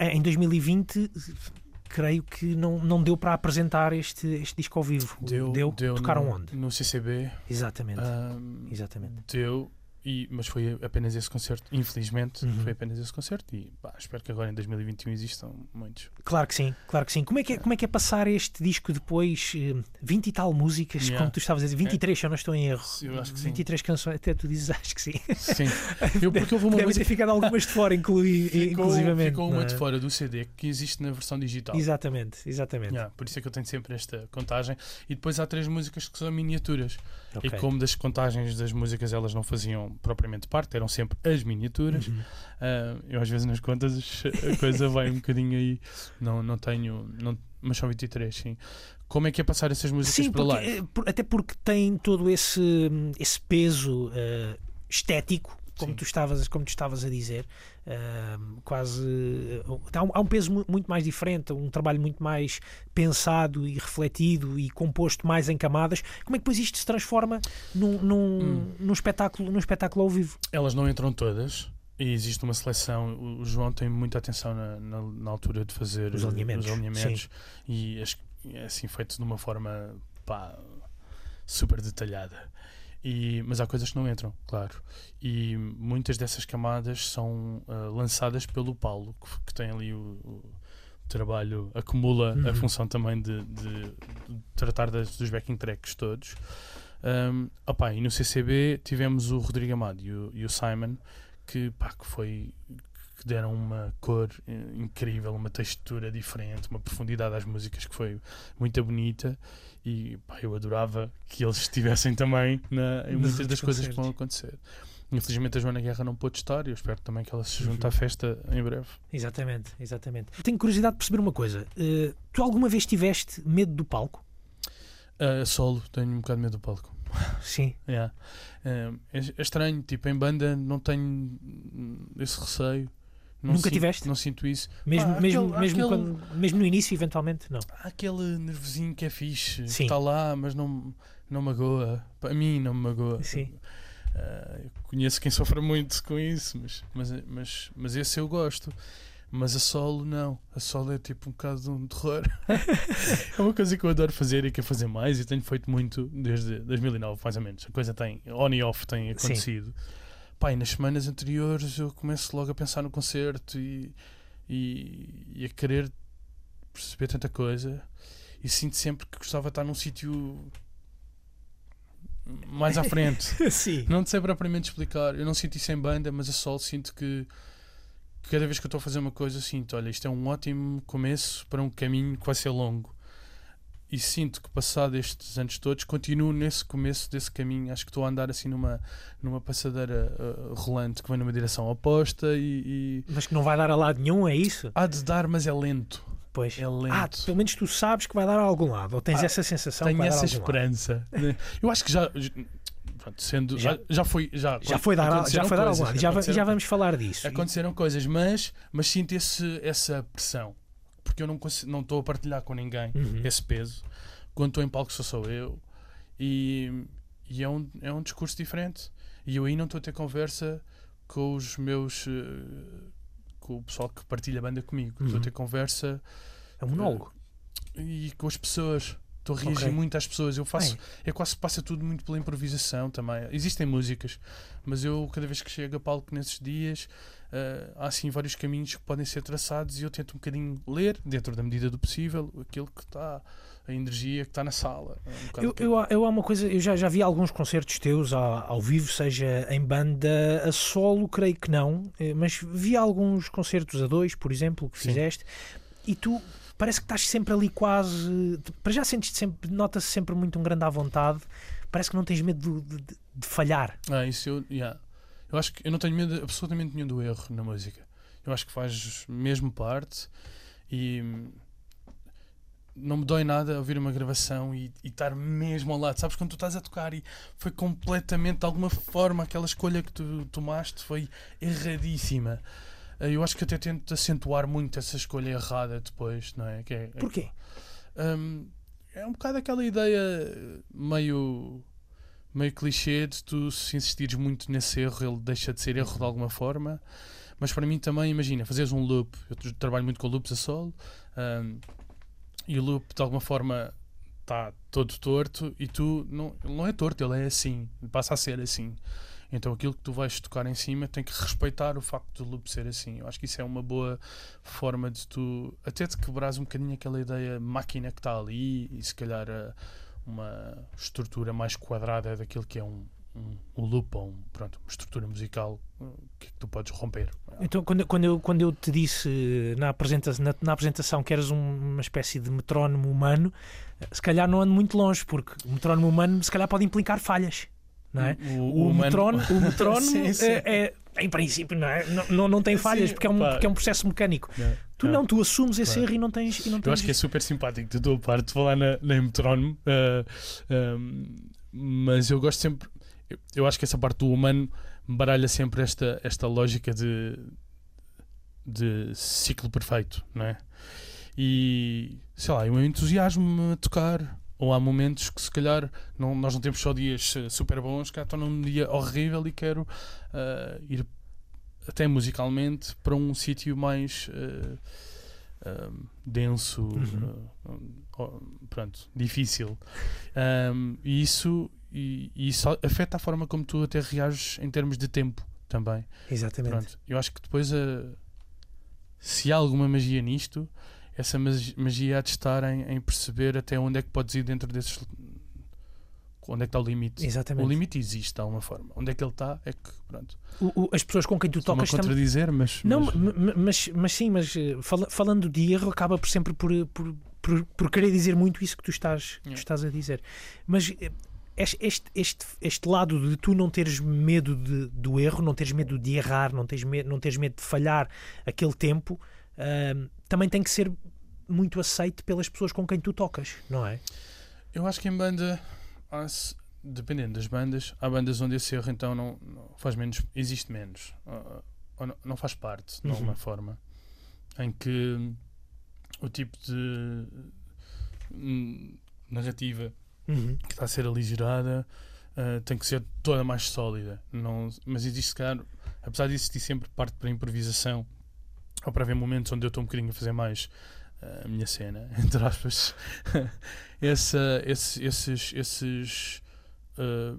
Em 2020, creio que não, não deu para apresentar este, este disco ao vivo. Deu? Tocaram no, onde? No CCB. Exatamente. ahm, Exatamente. Deu, e, mas foi apenas esse concerto. Infelizmente, Uhum. foi apenas esse concerto. E pá, espero que agora em 2021 existam muitos. Claro que sim, claro que sim. Como é que é, como é, que é passar este disco depois, eh, 20 e tal músicas, Yeah. como tu estavas a dizer, 23, se eu não estou em erro. Eu acho que sim. 23 canções, até tu dizes, acho que sim. Sim. Eu, porque houve uma Devem música ter ficado algumas de fora, inclui, ficou, inclusivamente. ficou uma é? de fora do CD que existe na versão digital. Exatamente, exatamente. Yeah, por isso é que eu tenho sempre esta contagem. E depois há três músicas que são miniaturas. Ok. E como das contagens das músicas elas não faziam propriamente parte, eram sempre as miniaturas. Uhum. ah, eu às vezes nas contas a coisa vai um bocadinho aí. Não, não tenho. Não, mas são 23, sim. Como é que é passar essas músicas Sim, para porque, live? eh, até porque tem todo esse, esse peso eh, estético, como Sim. tu, estavas, como tu estavas a dizer. eh, quase. eh, há, um, há um peso mu- muito mais diferente, um trabalho muito mais pensado e refletido e composto mais em camadas. Como é que depois isto se transforma num, num, Hum. num espetáculo, num espetáculo ao vivo? Elas não entram todas. E existe uma seleção. O- João tem muita atenção na, na, na altura de fazer Os alinhamentos, os alinhamentos. E as- é assim feito de uma forma pá, super detalhada. E, mas há coisas que não entram, claro. E muitas dessas camadas são ah, lançadas pelo Paulo, que, que tem ali o, o trabalho, acumula Uhum. a função também de, de- de tratar das- dos backing tracks todos. Um, opá, e no CCB tivemos o Rodrigo Amado e o, e o Simon, que, pá, que foi que deram uma cor eh, incrível, uma textura diferente, uma profundidade às músicas que foi muito bonita e pá, eu adorava que eles estivessem também na, em muitas das coisas que vão acontecer. Infelizmente a Joana Guerra não pôde estar e eu espero também que ela se junte Uhum. à festa em breve. Exatamente, exatamente. Tenho curiosidade de perceber uma coisa. Eh, tu alguma vez tiveste medo do palco? Uh, solo, tenho um bocado de medo do palco. Sim. Yeah. Um, é, é estranho, tipo, em banda não tenho esse receio. Não Nunca sinto- tiveste? Não sinto isso. Mesmo, Pá, mesmo, aquele- mesmo, aquele- quando- mesmo no início, eventualmente, não. Há aquele nervosinho que é fixe, que Sim. está lá, mas não, não magoa. Para mim, não me magoa. Sim. Uh, eu conheço quem sofre muito com isso, mas, mas, mas, mas esse eu gosto. Mas a solo, não. A solo é tipo um bocado de um terror. é uma coisa que eu adoro fazer e quero fazer mais e tenho feito muito desde 2009, mais ou menos. A coisa tem, on e off, tem Sim. Pá, e nas semanas anteriores eu começo logo a pensar no concerto e, e, e a querer perceber tanta coisa. E sinto sempre que gostava de estar num sítio mais à frente. Sim. Não sei propriamente explicar. Eu não sinto isso em banda, mas a solo sinto que que cada vez que eu estou a fazer uma coisa, sinto: olha, isto é um ótimo começo para um caminho que vai ser longo. E sinto que, passado estes anos todos, continuo nesse começo desse caminho. Acho que estou a andar assim numa, numa passadeira uh, rolante que vai numa direção oposta e, e Mas que não vai dar a lado nenhum, é isso? há de dar, mas é lento. Pois. É lento. Ah, pelo menos tu sabes que vai dar a algum lado, ou tens Ah, essa sensação que Tenho vai dar a essa algum lado. esperança. Eu acho que já. pronto, sendo, Já- já, foi. Já, Já foi dar, já foi dar coisas, lado. Já, já vamos falar disso. Aconteceram coisas, mas, mas sinto esse, essa pressão. Porque eu não consigo- não estou a partilhar com ninguém Uhum. esse peso. Quando estou em palco sou só eu. E, e é, um, é um discurso diferente. E eu aí não estou a ter conversa com os meus. eh, com o pessoal que partilha a banda comigo. Estou Uhum. a ter conversa É um monólogo. e com as pessoas. Estou a reagir Ok. muito às pessoas. Eu faço. É quase passa tudo muito pela improvisação também. Existem músicas, mas eu, cada vez que chego a palco nesses dias, eh, há assim vários caminhos que podem ser traçados e eu tento um bocadinho ler, dentro da medida do possível, aquilo que está, a energia que está na sala. É um Eu, eu, eu há uma coisa, eu já, já vi alguns concertos teus ao, ao vivo, seja em banda a solo, creio que não, eh, mas vi alguns concertos a dois, por exemplo, que Sim. fizeste, e tu parece que estás sempre ali quase. Para já sentes sempre, nota-se sempre muito um grande à vontade, parece que não tens medo de, de- de falhar. Ah, isso eu. yeah. Eu acho que eu não tenho medo absolutamente nenhum do erro na música. Eu acho que faz mesmo parte e não me dói nada ouvir uma gravação e, e estar mesmo ao lado. Sabes quando tu estás a tocar e foi completamente, de alguma forma, aquela escolha que tu tomaste foi erradíssima. Eh, Eu acho que até tento acentuar muito essa escolha errada depois, não é? Que é, é Porquê? Hum, é um bocado aquela ideia meio meio clichê de tu se insistires muito nesse erro ele deixa de ser erro de alguma forma. Mas para mim também imagina fazeres um loop. Eu tra- trabalho muito com loops a solo hum, e o loop de alguma forma está todo torto e tu não, não é torto, ele é assim passa a ser assim. Então aquilo que tu vais tocar em cima tem que respeitar o facto do loop ser assim. Eu acho que isso é uma boa forma de tu até de quebrares um bocadinho aquela ideia máquina que está ali e se calhar a- uma estrutura mais quadrada daquilo que é um, um, um loop ou um, pronto, uma estrutura musical uh, que, tu podes romper. Então, quando, quando, eu, quando eu te disse na apresentação, na, na apresentação que eras um- uma espécie de metrónomo humano, se calhar não ando muito longe, porque o metrónomo humano se calhar pode implicar falhas. Não é? O, humano- metrónomo, o metrónomo Sim, sim. É, é- em princípio, não, é? não, não, não tem falhas, Sim, porque, é um, pá. porque é um processo mecânico. Não, Tu não, tu assumes esse erro e não tens. E não Eu tens acho que é super simpático da tua parte falar na, na metrónomo, uh, um, mas eu gosto sempre. Eu, eu acho que essa parte do humano baralha sempre esta, esta lógica de, de ciclo perfeito, não é? E sei lá, eu entusiasmo-me a tocar. Ou há momentos que se calhar não, nós não temos só dias eh, super bons, cá estou num dia horrível e quero uh, ir até musicalmente para um sítio mais uh, um, denso, Uhum. uh, pronto, difícil. Um, e isso, e, e isso afeta a forma como tu até reages em termos de tempo também. Exatamente. Pronto, eu acho que depois a, se há alguma magia nisto, essa magia há de estar em, em perceber até onde é que podes ir dentro desses. Onde é que está o limite? Exatamente. O limite existe de alguma forma. Onde é que ele está? É que, pronto. O- o- as pessoas com quem tu tocas também. contradizer, mas. Não, mas- ma- ma- mas, mas sim, mas eh, fala- falando de erro, acaba por sempre por, por, por, por querer dizer muito isso que tu estás, que tu estás a dizer. Mas eh, este, este, este, lado de tu não teres medo de- do erro, não teres medo de errar, não teres não teres medo de falhar aquele tempo, também tem que ser muito aceite pelas pessoas com quem tu tocas, não é? Eu acho que em banda, dependendo das bandas, há bandas onde esse erro então não, não faz menos, existe menos, ou, ou não, não faz parte de Uhum. alguma forma, em que o tipo de hum, narrativa Uhum. que está a ser aligerada uh, tem que ser toda mais sólida. Não, mas existe, calhar, apesar de existir sempre parte para improvisação, ou para haver momentos onde eu estou um bocadinho a fazer mais uh, a minha cena, entre aspas, essa, esse- esses, esses uh,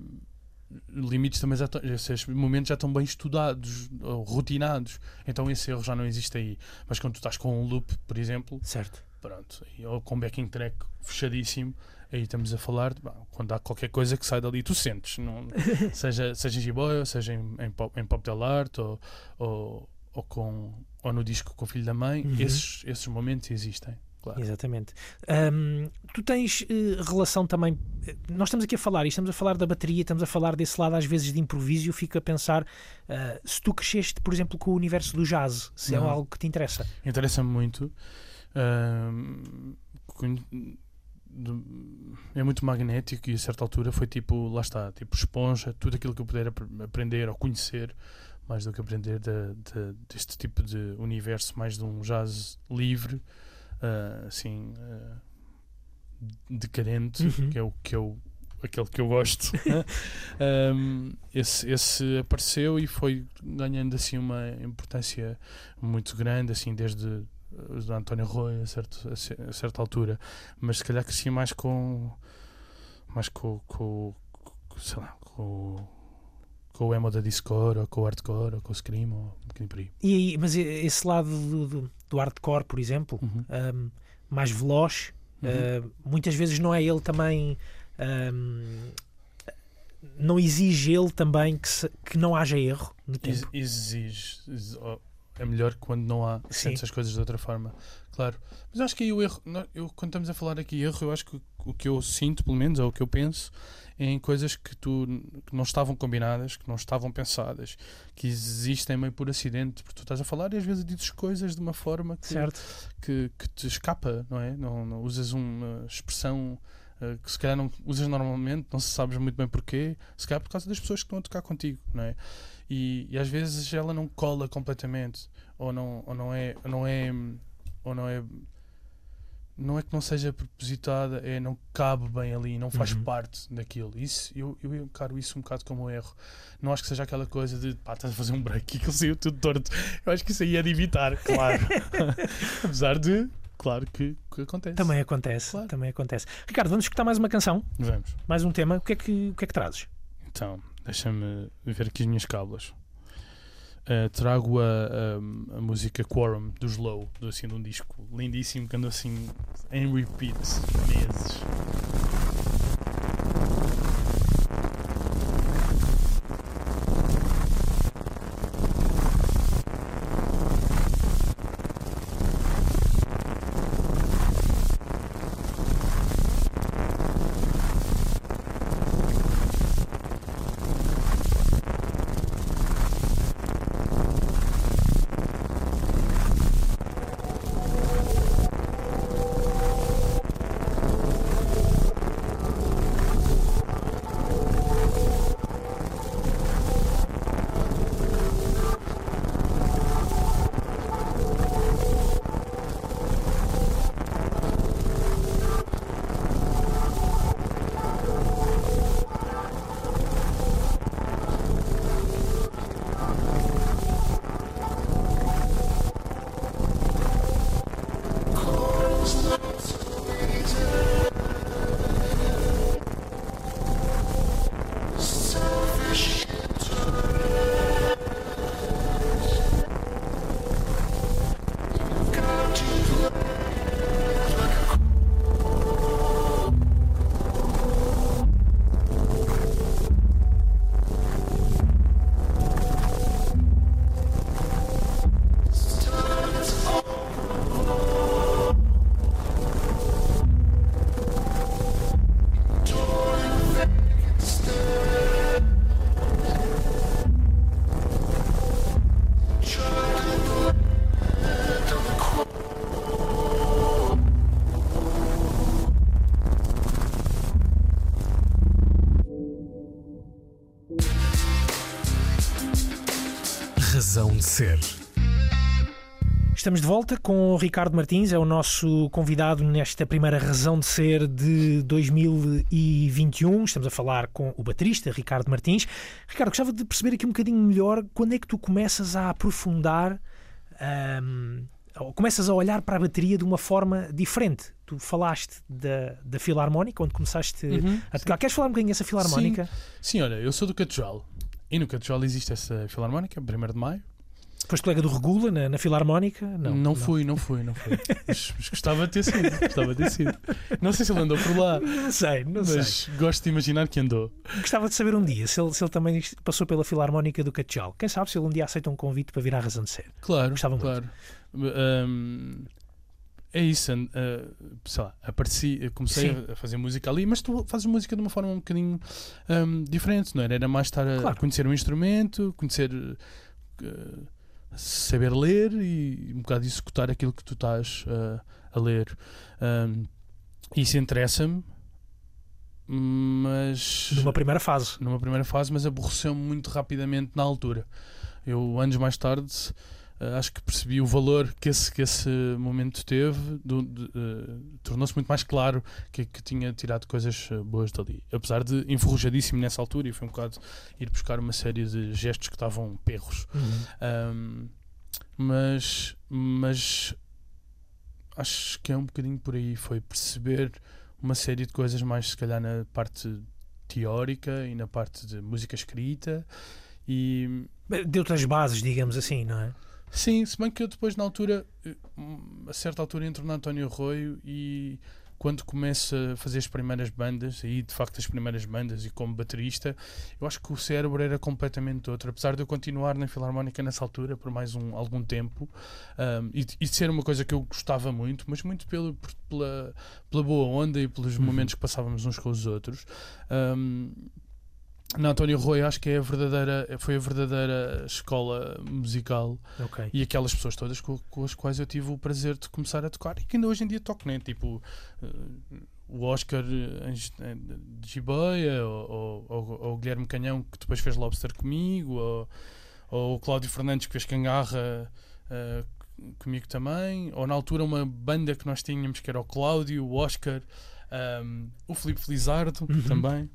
limites também já estão, esses momentos já estão bem estudados ou rotinados, então esse erro já não existe aí. Mas quando tu estás com um loop, por exemplo, Certo. pronto, ou com backing track fechadíssimo, aí estamos a falar de, bah, quando há qualquer coisa que sai dali, tu sentes, não, seja, seja em G-Boy, ou seja em, em pop, em pop del art, ou, ou, ou, com, ou no disco com o filho da mãe, Uhum. esses, esses momentos existem, claro. Exatamente. Ahm, tu tens eh, relação também. eh, Nós estamos aqui a falar, e estamos a falar da bateria, estamos a falar desse lado às vezes de improviso. e Eu fico a pensar ah, se tu cresceste, por exemplo, com o universo do jazz, se é Não. algo que te interessa. Interessa-me muito. é muito magnético e a certa altura foi tipo, lá está, tipo esponja, tudo aquilo que eu puder ap- aprender ou conhecer, mais do que aprender de- de- deste tipo de universo, mais de um jazz livre, ah, assim, ah, decadente, Uhum. que é o que eu aquele que eu gosto Um, esse, esse apareceu e foi ganhando assim uma importância muito grande assim desde do António Roy a, certo, a, ce- a certa altura, mas se calhar crescia mais com mais com, com, com sei lá, com, com o emo da Discord, ou com o hardcore, ou com o Scream, ou um bocadinho por aí. E mas esse lado do, do, do hardcore, por exemplo, Uhum. um, mais veloz, Uhum. uh, muitas vezes não é ele também. um, não exige ele também que, se- que não haja erro no tempo. exige, ex- oh, é melhor quando não há Sim. sentes as coisas de outra forma claro mas acho que aí o erro eu, quando estamos a falar aqui erro eu acho que o que eu sinto pelo menos ou o que eu penso é em coisas que tu que não estavam combinadas que não estavam pensadas que existem meio por acidente porque tu estás a falar e às vezes dizes coisas de uma forma que, Certo? que, que te escapa não é não, não usas uma expressão eh, que se calhar não usas normalmente, não se sabes muito bem porquê, se calhar por causa das pessoas que estão a tocar contigo, não é? E, e às vezes ela não cola completamente, ou não, ou não é, ou não é, ou não é, não é que não seja propositada, é não cabe bem ali, não faz Uhum. parte daquilo. Isso, eu, eu encaro isso um bocado como um erro. Não acho que seja aquela coisa de pá, estás a fazer um break e aquilo saiu tudo torto. Eu acho que isso aí é de evitar, claro. Apesar de, claro que, que acontece. Também acontece, Claro. também acontece. Ricardo, vamos escutar mais uma canção, Vamos. mais um tema. O que é que, o que, é que trazes? Então, deixa-me ver aqui as minhas cábulas. Uh, trago a, a, a música Quorum do Slow, do, assim, de um disco lindíssimo que andou assim em repeat meses. Estamos de volta com o Ricardo Martins, é o nosso convidado nesta primeira razão de ser de 2021. Estamos a falar com o baterista Ricardo Martins. Ricardo, gostava de perceber aqui um bocadinho melhor quando é que tu começas a aprofundar, ou começas a olhar para a bateria de uma forma diferente. Tu falaste da, da filarmónica, onde começaste Uhum, a tocar. Queres falar um bocadinho dessa filarmónica? Sim, olha, eu sou do Catedral. E no Catedral existe essa filarmónica, 1 de Maio. Foste colega do Regula na, na filarmónica? Não, Não, fui, não fui, não fui. mas, mas gostava de ter sido, gostava de ter sido. Não sei se ele andou por lá, Não sei, não sei. mas gosto de imaginar que andou. Gostava de saber um dia se ele, se ele também passou pela Filarmónica do Catechal. Quem sabe se ele um dia aceita um convite para vir à razão de ser. Claro, Gostava muito. claro. Hum, é isso, uh, sei lá, apareci, comecei Sim. a, fazer música ali, mas tu fazes música de uma forma um bocadinho hum, diferente, não era? Era mais estar a Claro. conhecer um instrumento, conhecer, uh, saber ler e um bocado executar aquilo que tu estás uh, a ler. Hum, isso interessa-me, mas Numa primeira fase. numa primeira fase, mas aborreceu-me muito rapidamente na altura. Eu, anos mais tarde, eh, acho que percebi o valor que esse, que esse momento teve, eh, tornou-se muito mais claro que, que tinha tirado coisas eh, boas dali. Apesar de enferrujadíssimo nessa altura, e foi um bocado ir buscar uma série de gestos que estavam perros. Uhum. Um, mas, mas acho que é um bocadinho por aí. Foi perceber uma série de coisas mais, se calhar, na parte teórica e na parte de música escrita. E Deu-te as bases, digamos assim, não é? Sim, se bem que eu depois, na altura, eh, a certa altura, entro no António Arroio e quando começo a fazer as primeiras bandas, aí de facto as primeiras bandas e como baterista, eu acho que o cérebro era completamente outro. Apesar de eu continuar na Filarmónica nessa altura por mais um, algum tempo um, e, e ser uma coisa que eu gostava muito, mas muito pelo, pela, pela boa onda e pelos Uhum. momentos que passávamos uns com os outros. Um, na António Rui acho que é a verdadeira, foi a verdadeira escola musical Ok. e aquelas pessoas todas com, com as quais eu tive o prazer de começar a tocar e que ainda hoje em dia toco, né? Tipo eh, o Oscar eh, eh, de Gibeia, ou, ou- ou- o Guilherme Canhão que depois fez Lobster comigo, ou, ou o Cláudio Fernandes que fez Cangarra eh, comigo também, ou na altura uma banda que nós tínhamos que era o Cláudio, o Oscar, ehm, o Filipe Felizardo Uhum. também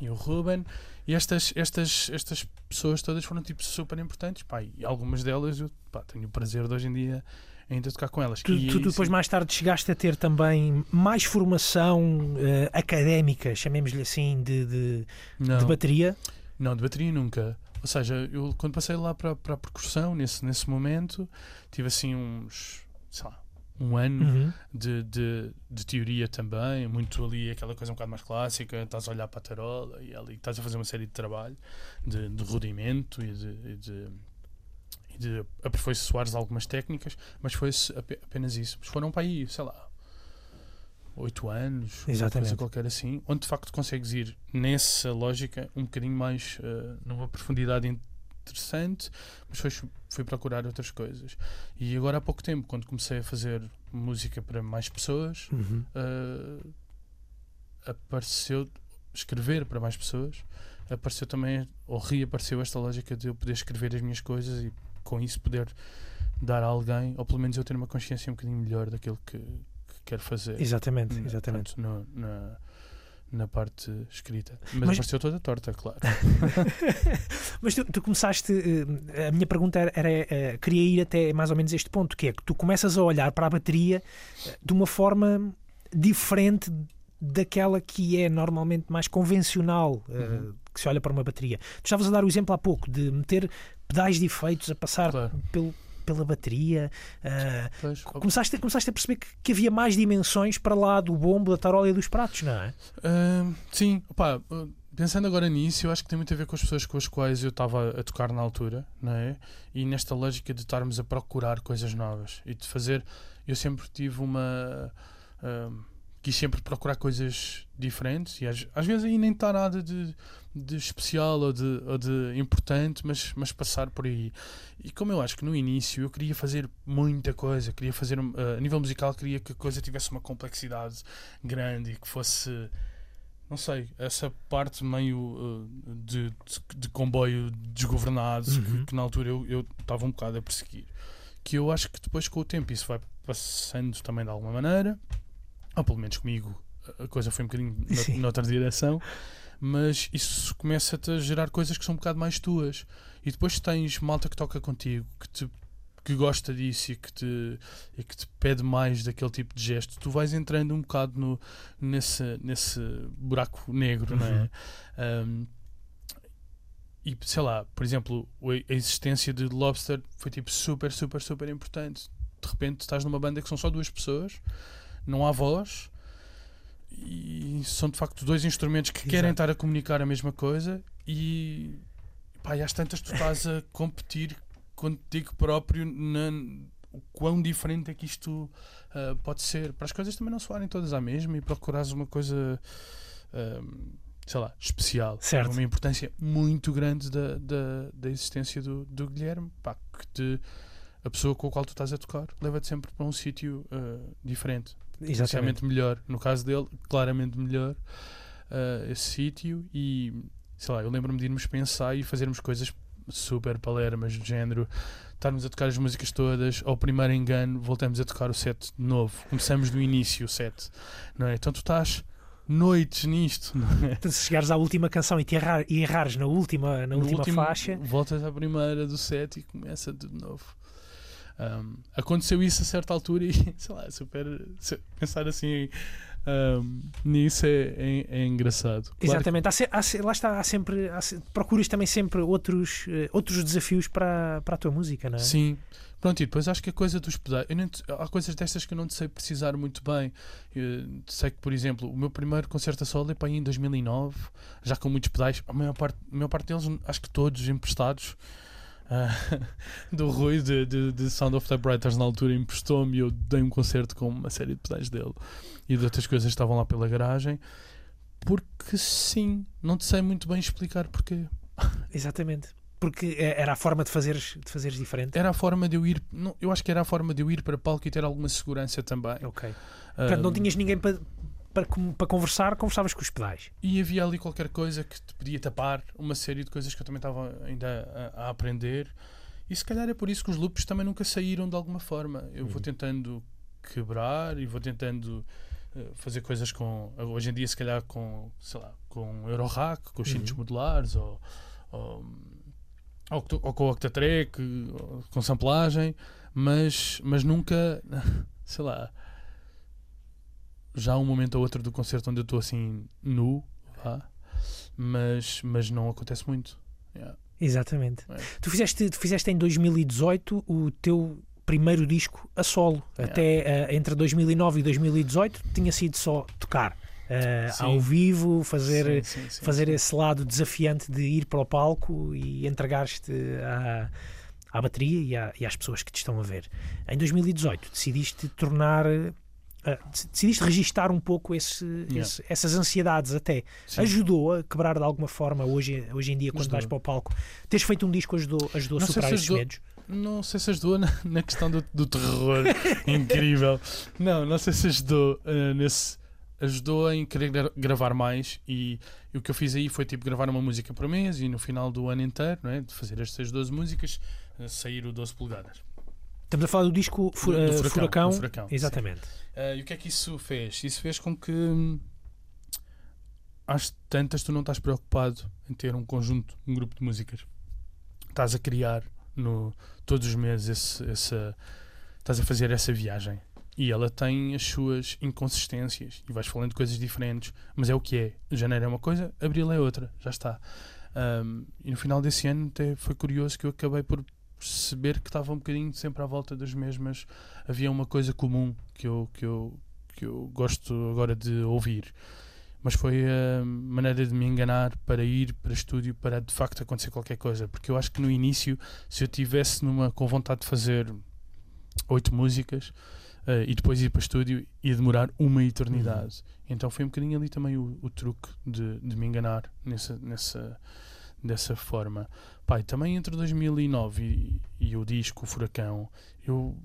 e o Ruben. E estas, estas, estas pessoas todas foram tipo super importantes pá, e algumas delas eu pá, tenho o prazer de hoje em dia ainda tocar com elas. Tu, E tu depois mais tarde chegaste a ter também mais formação eh, académica, chamemos-lhe assim, de, de, de bateria. não, de bateria nunca. Ou seja, eu quando passei lá para, para a percussão nesse, nesse momento tive assim uns sei lá, um ano Uhum. de, de, de teoria também, muito ali aquela coisa um bocado mais clássica, estás a olhar para a tarola e ali estás a fazer uma série de trabalho de, de rudimento e de, e de, e de aperfeiçoares algumas técnicas, mas foi apenas isso. Mas foram para aí, sei lá, oito anos, coisa qualquer assim, onde de facto consegues ir nessa lógica um bocadinho mais eh, numa profundidade interessante, mas foi, fui procurar outras coisas. E agora há pouco tempo, quando comecei a fazer música para mais pessoas, Uhum. uh, apareceu escrever para mais pessoas, apareceu também, ou reapareceu esta lógica de eu poder escrever as minhas coisas e com isso poder dar a alguém, ou pelo menos eu ter uma consciência um bocadinho melhor daquilo que, que quero fazer. Exatamente, Na- exatamente. no- na, na parte escrita. Mas, Mas- apareceu toda torta, claro. Mas tu, tu começaste, eh, a minha pergunta era, era, eh, queria ir até mais ou menos este ponto, que é que tu começas a olhar para a bateria eh, de uma forma diferente daquela que é normalmente mais convencional Uhum. que se olha para uma bateria. Tu estavas a dar o exemplo há pouco de meter pedais de efeitos a passar Claro. pelo, pela bateria. Pois, começaste, começaste a perceber que, que havia mais dimensões para lá do bombo, da tarola e dos pratos, não é? Ahm, sim, opá, uh, pensando agora nisso, eu acho que tem muito a ver com as pessoas com as quais eu estava a tocar na altura, não é? E nesta lógica de estarmos a procurar coisas novas e de fazer. Eu sempre tive uma. ahm, quis sempre procurar coisas diferentes e às, às vezes aí nem está nada de, de especial ou de, ou de importante, mas, mas passar por aí. E como eu acho que no início eu queria fazer muita coisa, queria fazer, um, a nível musical, queria que a coisa tivesse uma complexidade grande e que fosse, não sei, essa parte meio uh, de, de, de comboio desgovernado Uhum. que, que na altura eu eu estava um bocado a perseguir. Que eu acho que depois com o tempo isso vai passando também de alguma maneira, ou pelo menos comigo a coisa foi um bocadinho Sim. noutra direção, mas isso começa-te a gerar coisas que são um bocado mais tuas. E depois tens malta que toca contigo, que te que gosta disso e que te, e que te pede mais daquele tipo de gesto, tu vais entrando um bocado no, nesse, nesse buraco negro, não é? Um, e sei lá, por exemplo, a existência de Lobster foi tipo super, super, super importante. De repente estás numa banda que são só duas pessoas, não há voz e são de facto dois instrumentos que querem Exato. estar a comunicar a mesma coisa e pá, e às tantas tu estás a competir contigo próprio na o quão diferente é que isto ah, pode ser para as coisas também não soarem todas à mesma e procurares uma coisa ahm, sei lá, especial Certo. uma importância muito grande da, da, da existência do, do Guilherme pá, que te, a pessoa com a qual tu estás a tocar leva-te sempre para um sítio ah, diferente Exatamente. Melhor. No caso dele, claramente melhor uh, esse sítio. E sei lá, eu lembro-me de irmos pensar e fazermos coisas super palermas do género. Estarmos a tocar as músicas todas, ao primeiro engano, voltamos a tocar o set de novo. Começamos do início o set, não é? Então tu estás noites nisto, é? Se chegares à última canção e, te errar, e errares na última, na No última último, faixa, Voltas à primeira do set e começa de novo. Um, aconteceu isso a certa altura e, sei lá, super. se- Pensar assim um, nisso é, é, é engraçado. Claro que- Exatamente. Há se- há lá está, há sempre. há se- procuras também sempre outros, eh, outros desafios para, para a tua música, não é? Sim. Pronto, e depois acho que a coisa dos pedais. há coisas destas que eu não sei precisar muito bem. Eu sei que, por exemplo, o meu primeiro concerto a solo é para aí em 2009, já com muitos pedais. A maior parte, a maior parte deles, acho que todos emprestados. Ah, do Rui de, de, de Sound of Typewriters na altura emprestou-me e eu dei um concerto com uma série de pedais dele e de outras coisas que estavam lá pela garagem. Porque sim, não te sei muito bem explicar porquê. Exatamente. Porque eh, era a forma de fazeres, de fazeres diferente. Era a forma de eu ir. Não, eu acho que era a forma de eu ir para palco e ter alguma segurança também. Ok. Portanto, não Ah, tinhas ninguém para, para, para conversar, conversavas com os pedais. E havia ali qualquer coisa que te podia tapar uma série de coisas que eu também estava ainda a, a aprender. E se calhar é por isso que os loops também nunca saíram de alguma forma. Eu vou Uhum. tentando quebrar e vou tentando eh, fazer coisas com. Hoje em dia, se calhar, com, sei lá, com Eurorack, com os Uhum. cintos modulares ou, ou, ou, co- ou com Octatrack, com samplagem, mas, mas nunca, sei lá. Já há um momento ou outro do concerto onde eu estou assim nu, vá, mas, mas não acontece muito. Yeah. Exatamente. É. Tu, fizeste, tu fizeste em 2018 o teu primeiro disco a solo. É. Até eh, entre 2009 e 2018 tinha sido só tocar Sim. ao vivo, fazer, Sim, sim, sim, fazer esse lado desafiante de ir para o palco e entregar-te à, à bateria e, à- e às pessoas que te estão a ver. Em 2018 decidiste tornar. Eh, dec- decidiste registar um pouco esse- Yeah. esse- essas ansiedades até. Sim. Ajudou a quebrar de alguma forma hoje, hoje em dia, quando Ajudou. vais para o palco. Teres feito um disco ajudou, ajudou a Não superar se esses ajudou. medos. Não sei se ajudou na, na questão do, do terror incrível. Não, não sei se ajudou eh, nesse. Ajudou em querer gra- gravar mais e, e o que eu fiz aí foi tipo gravar uma música por mês e no final do ano inteiro, não é? de fazer estas 12 músicas, eh, sair o 12 polegadas. Estamos a falar do disco Fu- Do- do eh, Furacão, Furacão. do Furacão. Exatamente. Eh, e o que é que isso fez? Isso fez com que hum, às tantas tu não estás preocupado em ter um conjunto, um grupo de músicas. Estás a criar no, todos os meses esse, essa, estás a fazer essa viagem. E ela tem as suas inconsistências e vais falando de coisas diferentes, mas é o que é. Janeiro é uma coisa, abril é outra, já está. Um, e no final desse ano até foi curioso que eu acabei por perceber que estava um bocadinho sempre à volta das mesmas. Havia uma coisa comum que eu, que eu, que eu gosto agora de ouvir. Mas foi a maneira de me enganar para ir para estúdio para de facto acontecer qualquer coisa. Porque eu acho que no início, se eu tivesse numa, com vontade de fazer oito músicas eh, e depois ir para estúdio, ia demorar uma eternidade. Então foi um bocadinho ali também o, o truque de, de me enganar nessa, nessa, dessa forma. Pai, também entre 2009 e, e o disco, o Furacão, eu,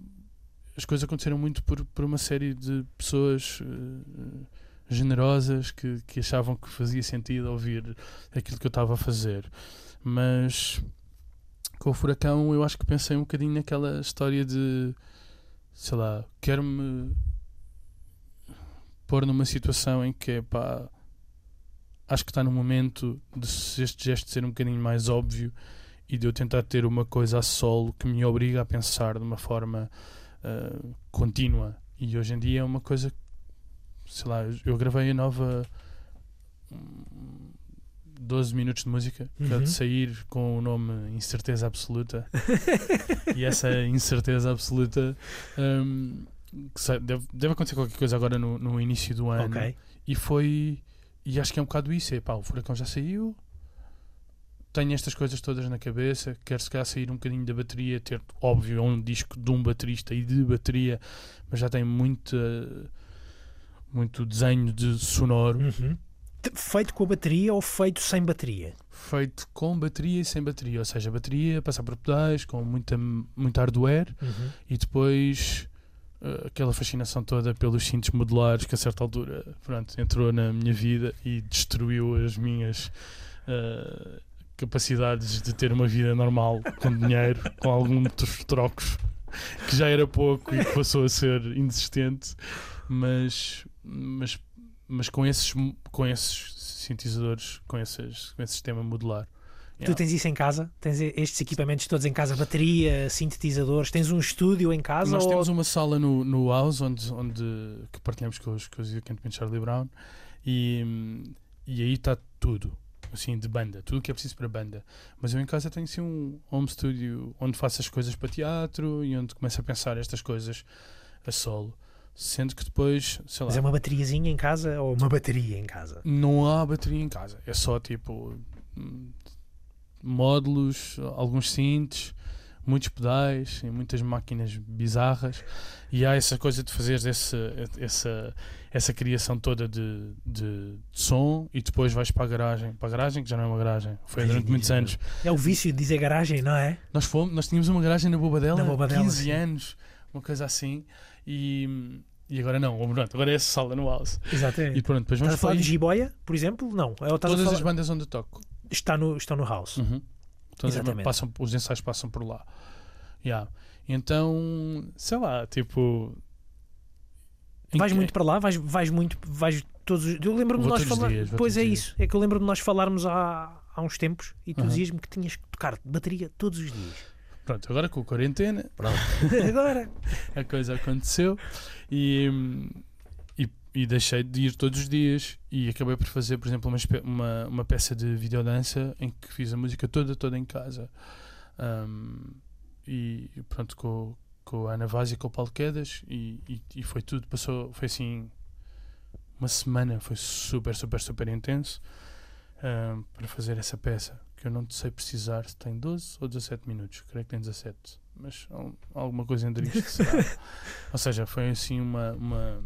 as coisas aconteceram muito por, por uma série de pessoas eh, generosas que, que achavam que fazia sentido ouvir aquilo que eu estava a fazer. Mas com o Furacão eu acho que pensei um bocadinho naquela história de sei lá, quero-me pôr numa situação em que pá, acho que está no momento de este gesto ser um bocadinho mais óbvio e de eu tentar ter uma coisa a solo que me obriga a pensar de uma forma ah, contínua. E hoje em dia é uma coisa, sei lá, eu- gravei a nova hum, 12 minutos de música que Uhum. de sair com o nome Incerteza Absoluta. e essa incerteza absoluta hum, que sa- deve, deve acontecer qualquer coisa agora no, no início do ano. Ok. E foi. E acho que é um bocado isso. É pá, o furacão já saiu. Tenho estas coisas todas na cabeça. Quero se calhar sair um bocadinho da bateria. Ter, óbvio, um disco de um baterista e de bateria. Mas já tem muito. Muito desenho de sonoro. Uhum. Feito com a bateria ou feito sem bateria? Feito com bateria e sem bateria. Ou seja, bateria, passar por pedais, com muita, muito hardware. Uhum. E depois. Eh, aquela fascinação toda pelos cintos modulares que a certa altura pronto, entrou na minha vida e destruiu as minhas eh, capacidades de ter uma vida normal com dinheiro, com alguns trocos que já era pouco e passou a ser inexistente, mas, mas, mas com, esses, com esses sintetizadores, com, esses, com esse sistema modular. Tu tens isso em casa? Tens estes equipamentos todos em casa? Bateria, sintetizadores? Tens um estúdio em casa? Nós ou... temos uma sala no, no House onde, onde que partilhamos com os, com os equipamentos de Charlie Brown e, e aí está tudo. Assim, de banda, tudo o que é preciso para banda. Mas eu em casa tenho assim um home studio onde faço as coisas para teatro e onde começo a pensar estas coisas a solo. Sendo que depois, sei lá. Mas é uma bateriazinha em casa ou uma bateria em casa? Não há bateria em casa. É só tipo módulos, alguns synths, muitos pedais e muitas máquinas bizarras. E há essa coisa de fazer esse, essa, essa criação toda de, de, de, som e depois vais para a garagem. Para a garagem, que já não é uma garagem. Foi Ai, durante muitos anos. É o vício de dizer garagem, não é? Nós, fomos, nós tínhamos uma garagem na Bobadela, Bobadela, 15 sim. anos, uma coisa assim. E, e agora não, pronto, agora é essa sala no house. Exatamente. E pronto, depois Estás vamos a falar de jiboia, por exemplo? Não. Estás todas falar... as bandas onde eu toco. Está no, estão no house. Uhum. As Exatamente. passam, os ensaios passam por lá. Yeah. Então, sei lá, tipo. Vais que- muito para lá? Vais, vais muito. Vais todos os... Eu lembro-me de nós todos os falar. dias, vou Pois é os isso. É que eu lembro-me de nós falarmos há, há uns tempos e tu Aham. dizias-me que tinhas que tocar bateria todos os dias. Pronto, agora com a quarentena Agora. a coisa aconteceu e, hum, e, deixei de ir todos os dias e acabei por fazer, por exemplo, uma, uma, uma peça de videodança em que fiz a música toda, toda em casa. Hum, e pronto, com, com a Ana Vaz e com o Paulo Quedas e, e, e foi tudo, passou, foi assim uma semana, foi super, super, super intenso hum, para fazer essa peça. Que eu não sei precisar se tem 12 ou 17 minutos, creio que tem 17 mas al- alguma coisa entre isto será. Ou seja, foi assim uma. uma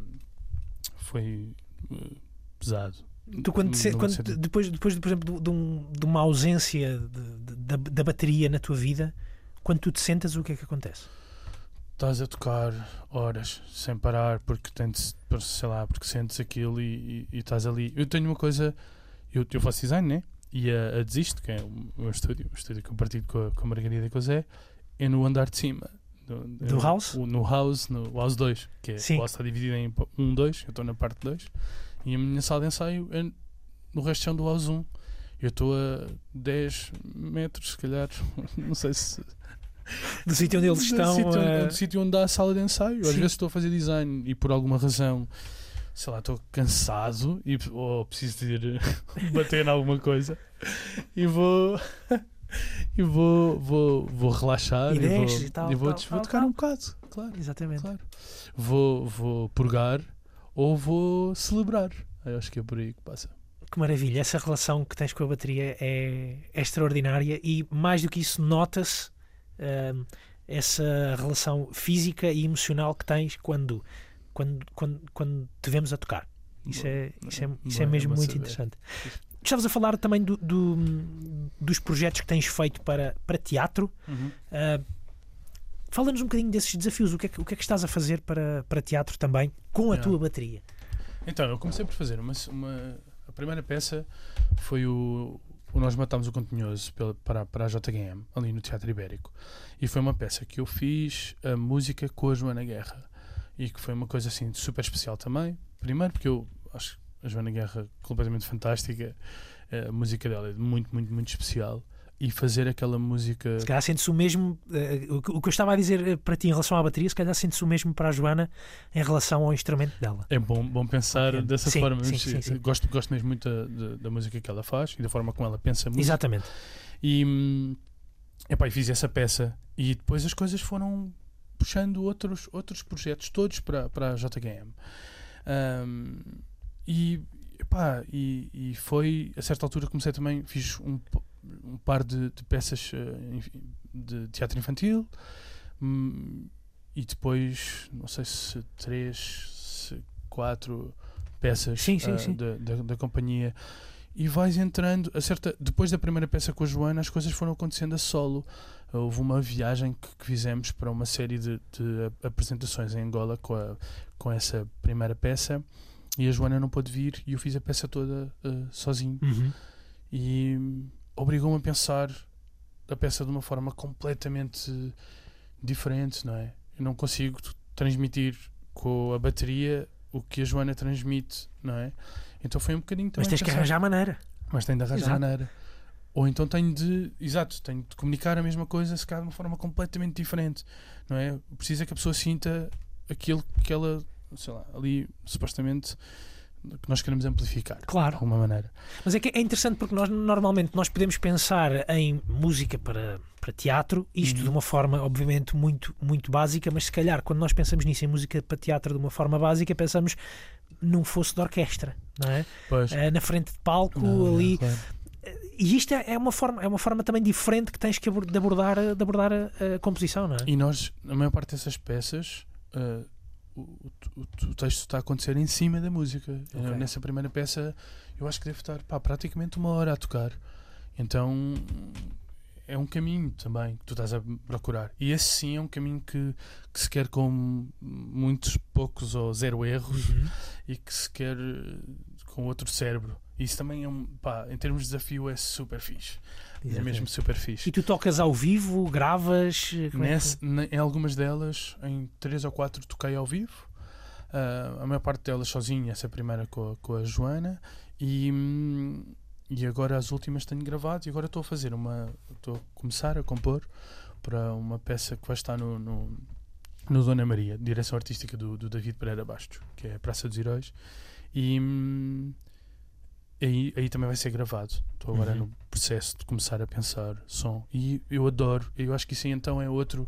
foi uh, pesado. Tu quando, te- quando depois, depois, por exemplo, de, de um- de uma ausência de- da, da bateria na tua vida, quando tu te sentas, o que é que acontece? Estás a tocar horas sem parar porque tens, sei lá, porque sentes aquilo e, e- e estás ali. Eu tenho uma coisa, eu, eu faço design, né? E a, a Desisto, que é o meu estúdio, o estúdio que eu partilho com a, com a Margarida e com o Zé, é no andar de cima. Do, Do house? o- no house, no house 2, que é, Sim. o house está dividido em 1, 2, eu estou na parte 2, e a minha sala de ensaio é no resto do house 1. Eu estou a 10 metros, se calhar, não sei se Do sítio onde eles do estão. sítio, onde- eh, do sítio onde dá a sala de ensaio. Às Sim. vezes estou a fazer design e por alguma razão, sei lá, estou cansado e, ou preciso de ir bater em alguma coisa e vou. E vou, vou, vou relaxar E e, vou, e tal, e vou, tal, vou tocar tal. um bocado, claro, Exatamente. claro. Vou, vou purgar ou vou celebrar. Eu acho que é por aí que passa. Que maravilha. Essa relação que tens com a bateria é, é extraordinária e, mais do que isso, nota-se hum, essa relação física e emocional que tens quando, quando, quando, quando te vemos a tocar. Isso é, isso é, isso é Bom, mesmo bom muito saber. interessante. Estavas a falar também do, do- dos projetos que tens feito para, para teatro. Ah, Fala-nos um bocadinho desses desafios. O que, é que, o que é que estás a fazer para, para teatro também com a Yeah. tua bateria? Então, eu comecei por fazer uma. uma a primeira peça foi o, o Nós Matámos o Continhoso pela- para, para a JGM, ali no Teatro Ibérico. E foi uma peça que eu fiz a música com a Joana Guerra. E que foi uma coisa assim super especial também. Primeiro, porque eu acho a Joana Guerra completamente fantástica. A música dela é muito, muito, muito especial. E fazer aquela música. Se calhar sente-se o mesmo. eh, o, que- eu estava a dizer eh, para ti em relação à bateria, se calhar sente-se o mesmo para a Joana em relação ao instrumento dela. É bom, bom pensar dessa Sim, forma. sim, sim, sim. Gosto, gosto mesmo muito da, da, da música que ela faz e da forma como ela pensa a música. Exatamente. E, hum, epá, e fiz essa peça e depois as coisas foram puxando outros, outros projetos todos para, para a JGM. Hum, e, epá, e, e foi, a certa altura comecei também, fiz um, um par de, de peças eh, de teatro infantil hum, e depois, não sei se três, se quatro peças Sim, sim, ah, sim. Da, da, da companhia. E vais entrando a certa depois da primeira peça com a Joana as coisas foram acontecendo a solo. Houve uma viagem que, que fizemos para uma série de, de ap- apresentações em Angola com, a, com essa primeira peça e a Joana não pôde vir e eu fiz a peça toda ah, sozinho Uhum. e hum, obrigou-me a pensar a peça de uma forma completamente diferente, não é? Eu não consigo transmitir com a bateria o que a Joana transmite, não é? Então foi um bocadinho também Mas tens que arranjar maneira. mas tem de arranjar Exato. maneira. ou então tenho de, exato, tenho de comunicar a mesma coisa, se calhar de uma forma completamente diferente, não é? Precisa que a pessoa sinta aquilo que ela, sei lá, ali supostamente que nós queremos amplificar Claro. de alguma maneira. Mas é que é interessante porque nós normalmente nós podemos pensar em música para, para teatro, isto Uhum. de uma forma obviamente muito, muito básica, mas se calhar quando nós pensamos nisso em música para teatro de uma forma básica, pensamos num fosse de orquestra, não é? Pois. Eh, na frente de palco, Não, ali. claro. E isto é é uma forma, é uma forma também diferente que tens que de abordar, a- de abordar a, a composição, não é? E nós, a maior parte dessas peças, uh, o, o- o texto está a acontecer em cima da música. Uh, Ok. Nessa primeira peça, eu acho que deve estar pá, praticamente uma hora a tocar. Então é um caminho também que tu estás a procurar. E esse sim é um caminho que, que se quer com muitos poucos ou zero erros Uhum. e que se quer uh, com outro cérebro. Isso também é um, pá, em termos de desafio, é super fixe. É Exatamente. mesmo super fixe. E tu tocas ao vivo, gravas. eh, é que- Nesse- ne- em algumas delas, em três ou quatro, toquei ao vivo. Ah, a maior parte delas sozinha, essa primeira com a, com a Joana. E, hum, e agora as últimas tenho gravado. E agora estou a fazer uma. Estou a começar a compor para uma peça que vai estar no, no, no Dona Maria, direção artística do, do David Pereira Bastos, que é a Praça dos Heróis. E. hum, Aí, aí também vai ser gravado. Estou agora Uhum. no processo de começar a pensar som. E eu adoro. Eu acho que isso então é outro.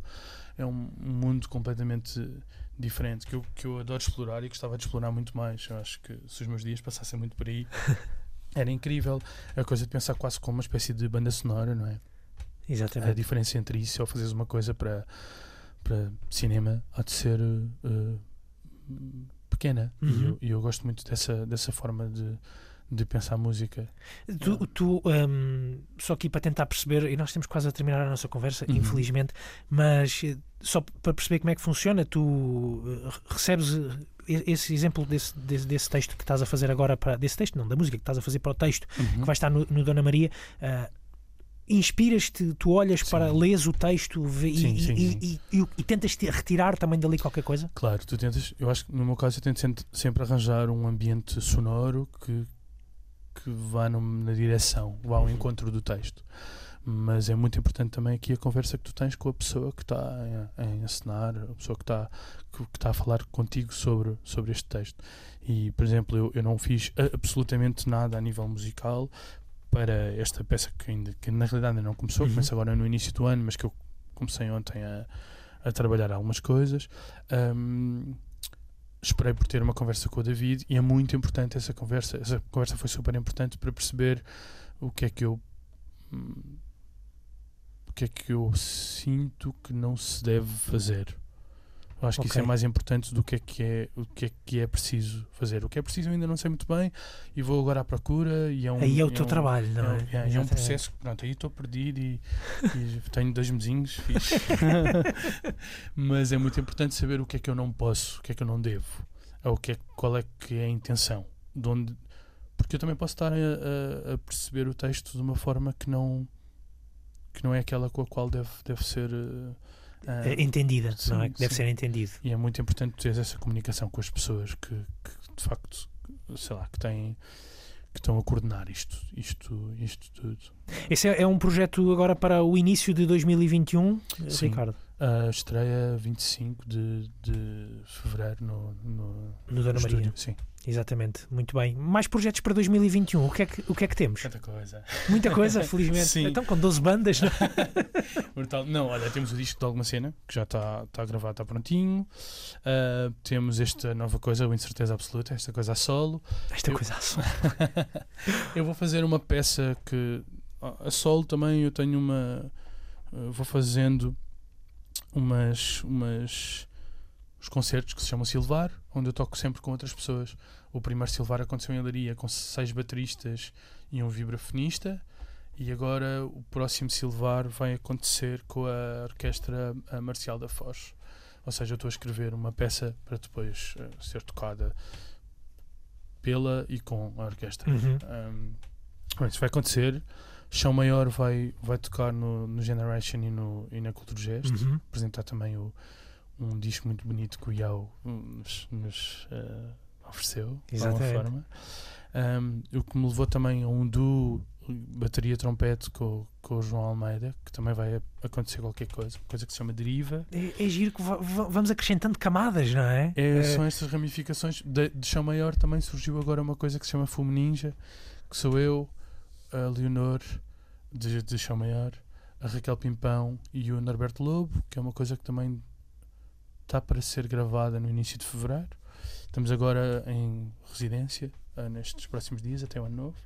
É um mundo completamente diferente que eu, que eu adoro explorar e gostava de explorar muito mais. Eu acho que se os meus dias passassem muito por aí era incrível. A coisa de pensar quase como uma espécie de banda sonora, não é? A Exatamente. diferença entre isso ou fazeres uma coisa para, para cinema há de ser uh, pequena. E, Uhum. eu, e eu gosto muito dessa, dessa forma de, de pensar música. Tu, tu, hum, só aqui para tentar perceber, e nós temos quase a terminar a nossa conversa, Uhum. infelizmente, mas eh, só para perceber como é que funciona, tu eh, recebes eh, esse exemplo desse, desse, desse texto que estás a fazer agora para desse texto, não, da música que estás a fazer para o texto Uhum. que vai estar no, no Dona Maria. ah, Inspiras-te, tu olhas Sim. para, lês o texto e, Sim, sim, e- e- e- tentas te- retirar também dali qualquer coisa? Claro, tu tentas, eu acho que no meu caso eu tento sempre, sempre arranjar um ambiente sonoro que, que vá num- na direção, vá ao encontro do texto. Mas é muito importante também aqui a conversa que tu tens com a pessoa que está a, a a pessoa que está, que, que está a falar contigo sobre, sobre este texto. E, por exemplo, eu, eu não fiz absolutamente nada a nível musical para esta peça que, ainda, que na realidade ainda não começou, Uhum. começa agora no início do ano, mas que eu comecei ontem a, a trabalhar algumas coisas. Ahm, esperei por ter uma conversa com o David e é muito importante essa conversa. Essa conversa foi super importante para perceber o que é que eu hum, o que é que eu sinto que não se deve fazer. Eu acho que isso é mais importante do que é que é o que é que é preciso fazer. O que é preciso eu ainda não sei muito bem e vou agora à procura e é um Aí é o é teu um- trabalho, não é? é, um- é, é um processo que, pronto, aí estou perdido e, e tenho dois mesinhos fixe. mas é muito importante saber o que é que eu não posso, o que é que eu não devo, ou o que é, qual é que é a intenção, de onde, porque eu também posso estar a, a- perceber o texto de uma forma que não que não é aquela com a qual deve, deve ser eh, É entendida, não é? sim, Que deve sim. ser entendido. e é muito importante ter essa comunicação com as pessoas que, que, de facto sei lá que têm que estão a coordenar isto isto isto tudo Esse é, é um projeto agora para o início de 2021, Sim. Ricardo, A estreia 25 de, de fevereiro no, no, no Dona Maria. estúdio. Sim. Exatamente, muito bem. Mais projetos para 2021, o que é que, o que, é que temos? Tanta coisa. Muita coisa, felizmente. Sim. Então, com 12 bandas, não? Brutal. Não, olha, temos o disco de alguma cena que já está tá gravado, está prontinho. Ah, temos esta nova coisa, o Incerteza Absoluta, esta coisa a solo. esta Eu- coisa só. eu vou fazer uma peça que a solo também eu tenho uma. ah, vou fazendo umas. umas os concertos que se chamam Silvar, onde eu toco sempre com outras pessoas. O primeiro Silvar aconteceu em Leiria com seis bateristas e um vibrafonista. E agora o próximo Silvar vai acontecer com a Orquestra ah, Marcial da Foz. Ou seja, eu estou a escrever uma peça para depois ah, ser tocada pela e com a orquestra. Uhum. Um, isso vai acontecer. Chão Maior vai, vai tocar no, no Generation e, no, e na Cultura Gesto. Uhum. Apresentar também o, um disco muito bonito que o Iau nos, nos, eh, ofereceu, de alguma Exatamente. forma. Um, o que me levou também a um duo bateria trompete com, com o João Almeida, que também vai acontecer qualquer coisa, coisa que se chama deriva. É, é giro que va- va- vamos acrescentando camadas, não é? É, Eh, São estas ramificações. De, de Chão Maior também surgiu agora uma coisa que se chama Fumo Ninja, que sou eu, a Leonor de, de Chão Maior, a Raquel Pimpão e o Norberto Lobo, que é uma coisa que também está para ser gravada no início de fevereiro. Estamos agora em residência ah, nestes próximos dias, até o ano novo.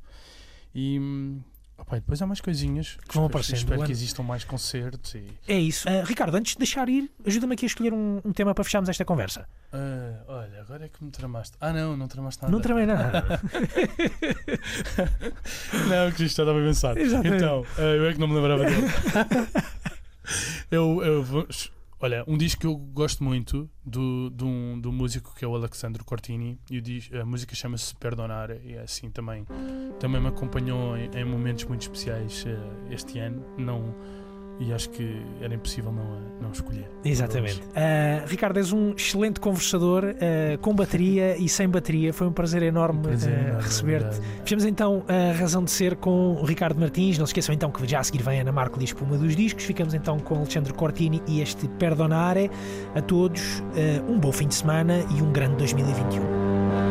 E hum, opá, e depois há mais coisinhas. Que vão Espero- aparecendo. Espero que existam mais concertos e. É isso. Ah, Ricardo, antes de deixar ir, ajuda-me aqui a escolher um, um tema para fecharmos esta conversa. Ah, olha, agora é que me tramaste. Ah, não, não tramaste nada. Não tramei nada. Não, que isto já estava a pensar. Exatamente. Então, eh, eu é que não me lembrava dele. eu, eu vou- olha, um disco que eu gosto muito do, do, um, músico que é o Alexandre Cortini e a música chama-se Perdonare e é assim também, também me acompanhou em, em momentos muito especiais eh, este ano. Não, e acho que era impossível não, a- não escolher. Exatamente. Ah, Ricardo, és um excelente conversador, ah, com bateria e sem bateria. Foi um prazer enorme, Prazer ah, enorme, receber-te. obrigado. Fechamos então a razão de ser com o Ricardo Martins. Não se esqueçam então que já a seguir vem Ana Marco diz Espuma dos Discos. Ficamos então com Alexandre Cortini e este Perdonare. A todos, um bom fim de semana e um grande 2021.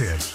Razão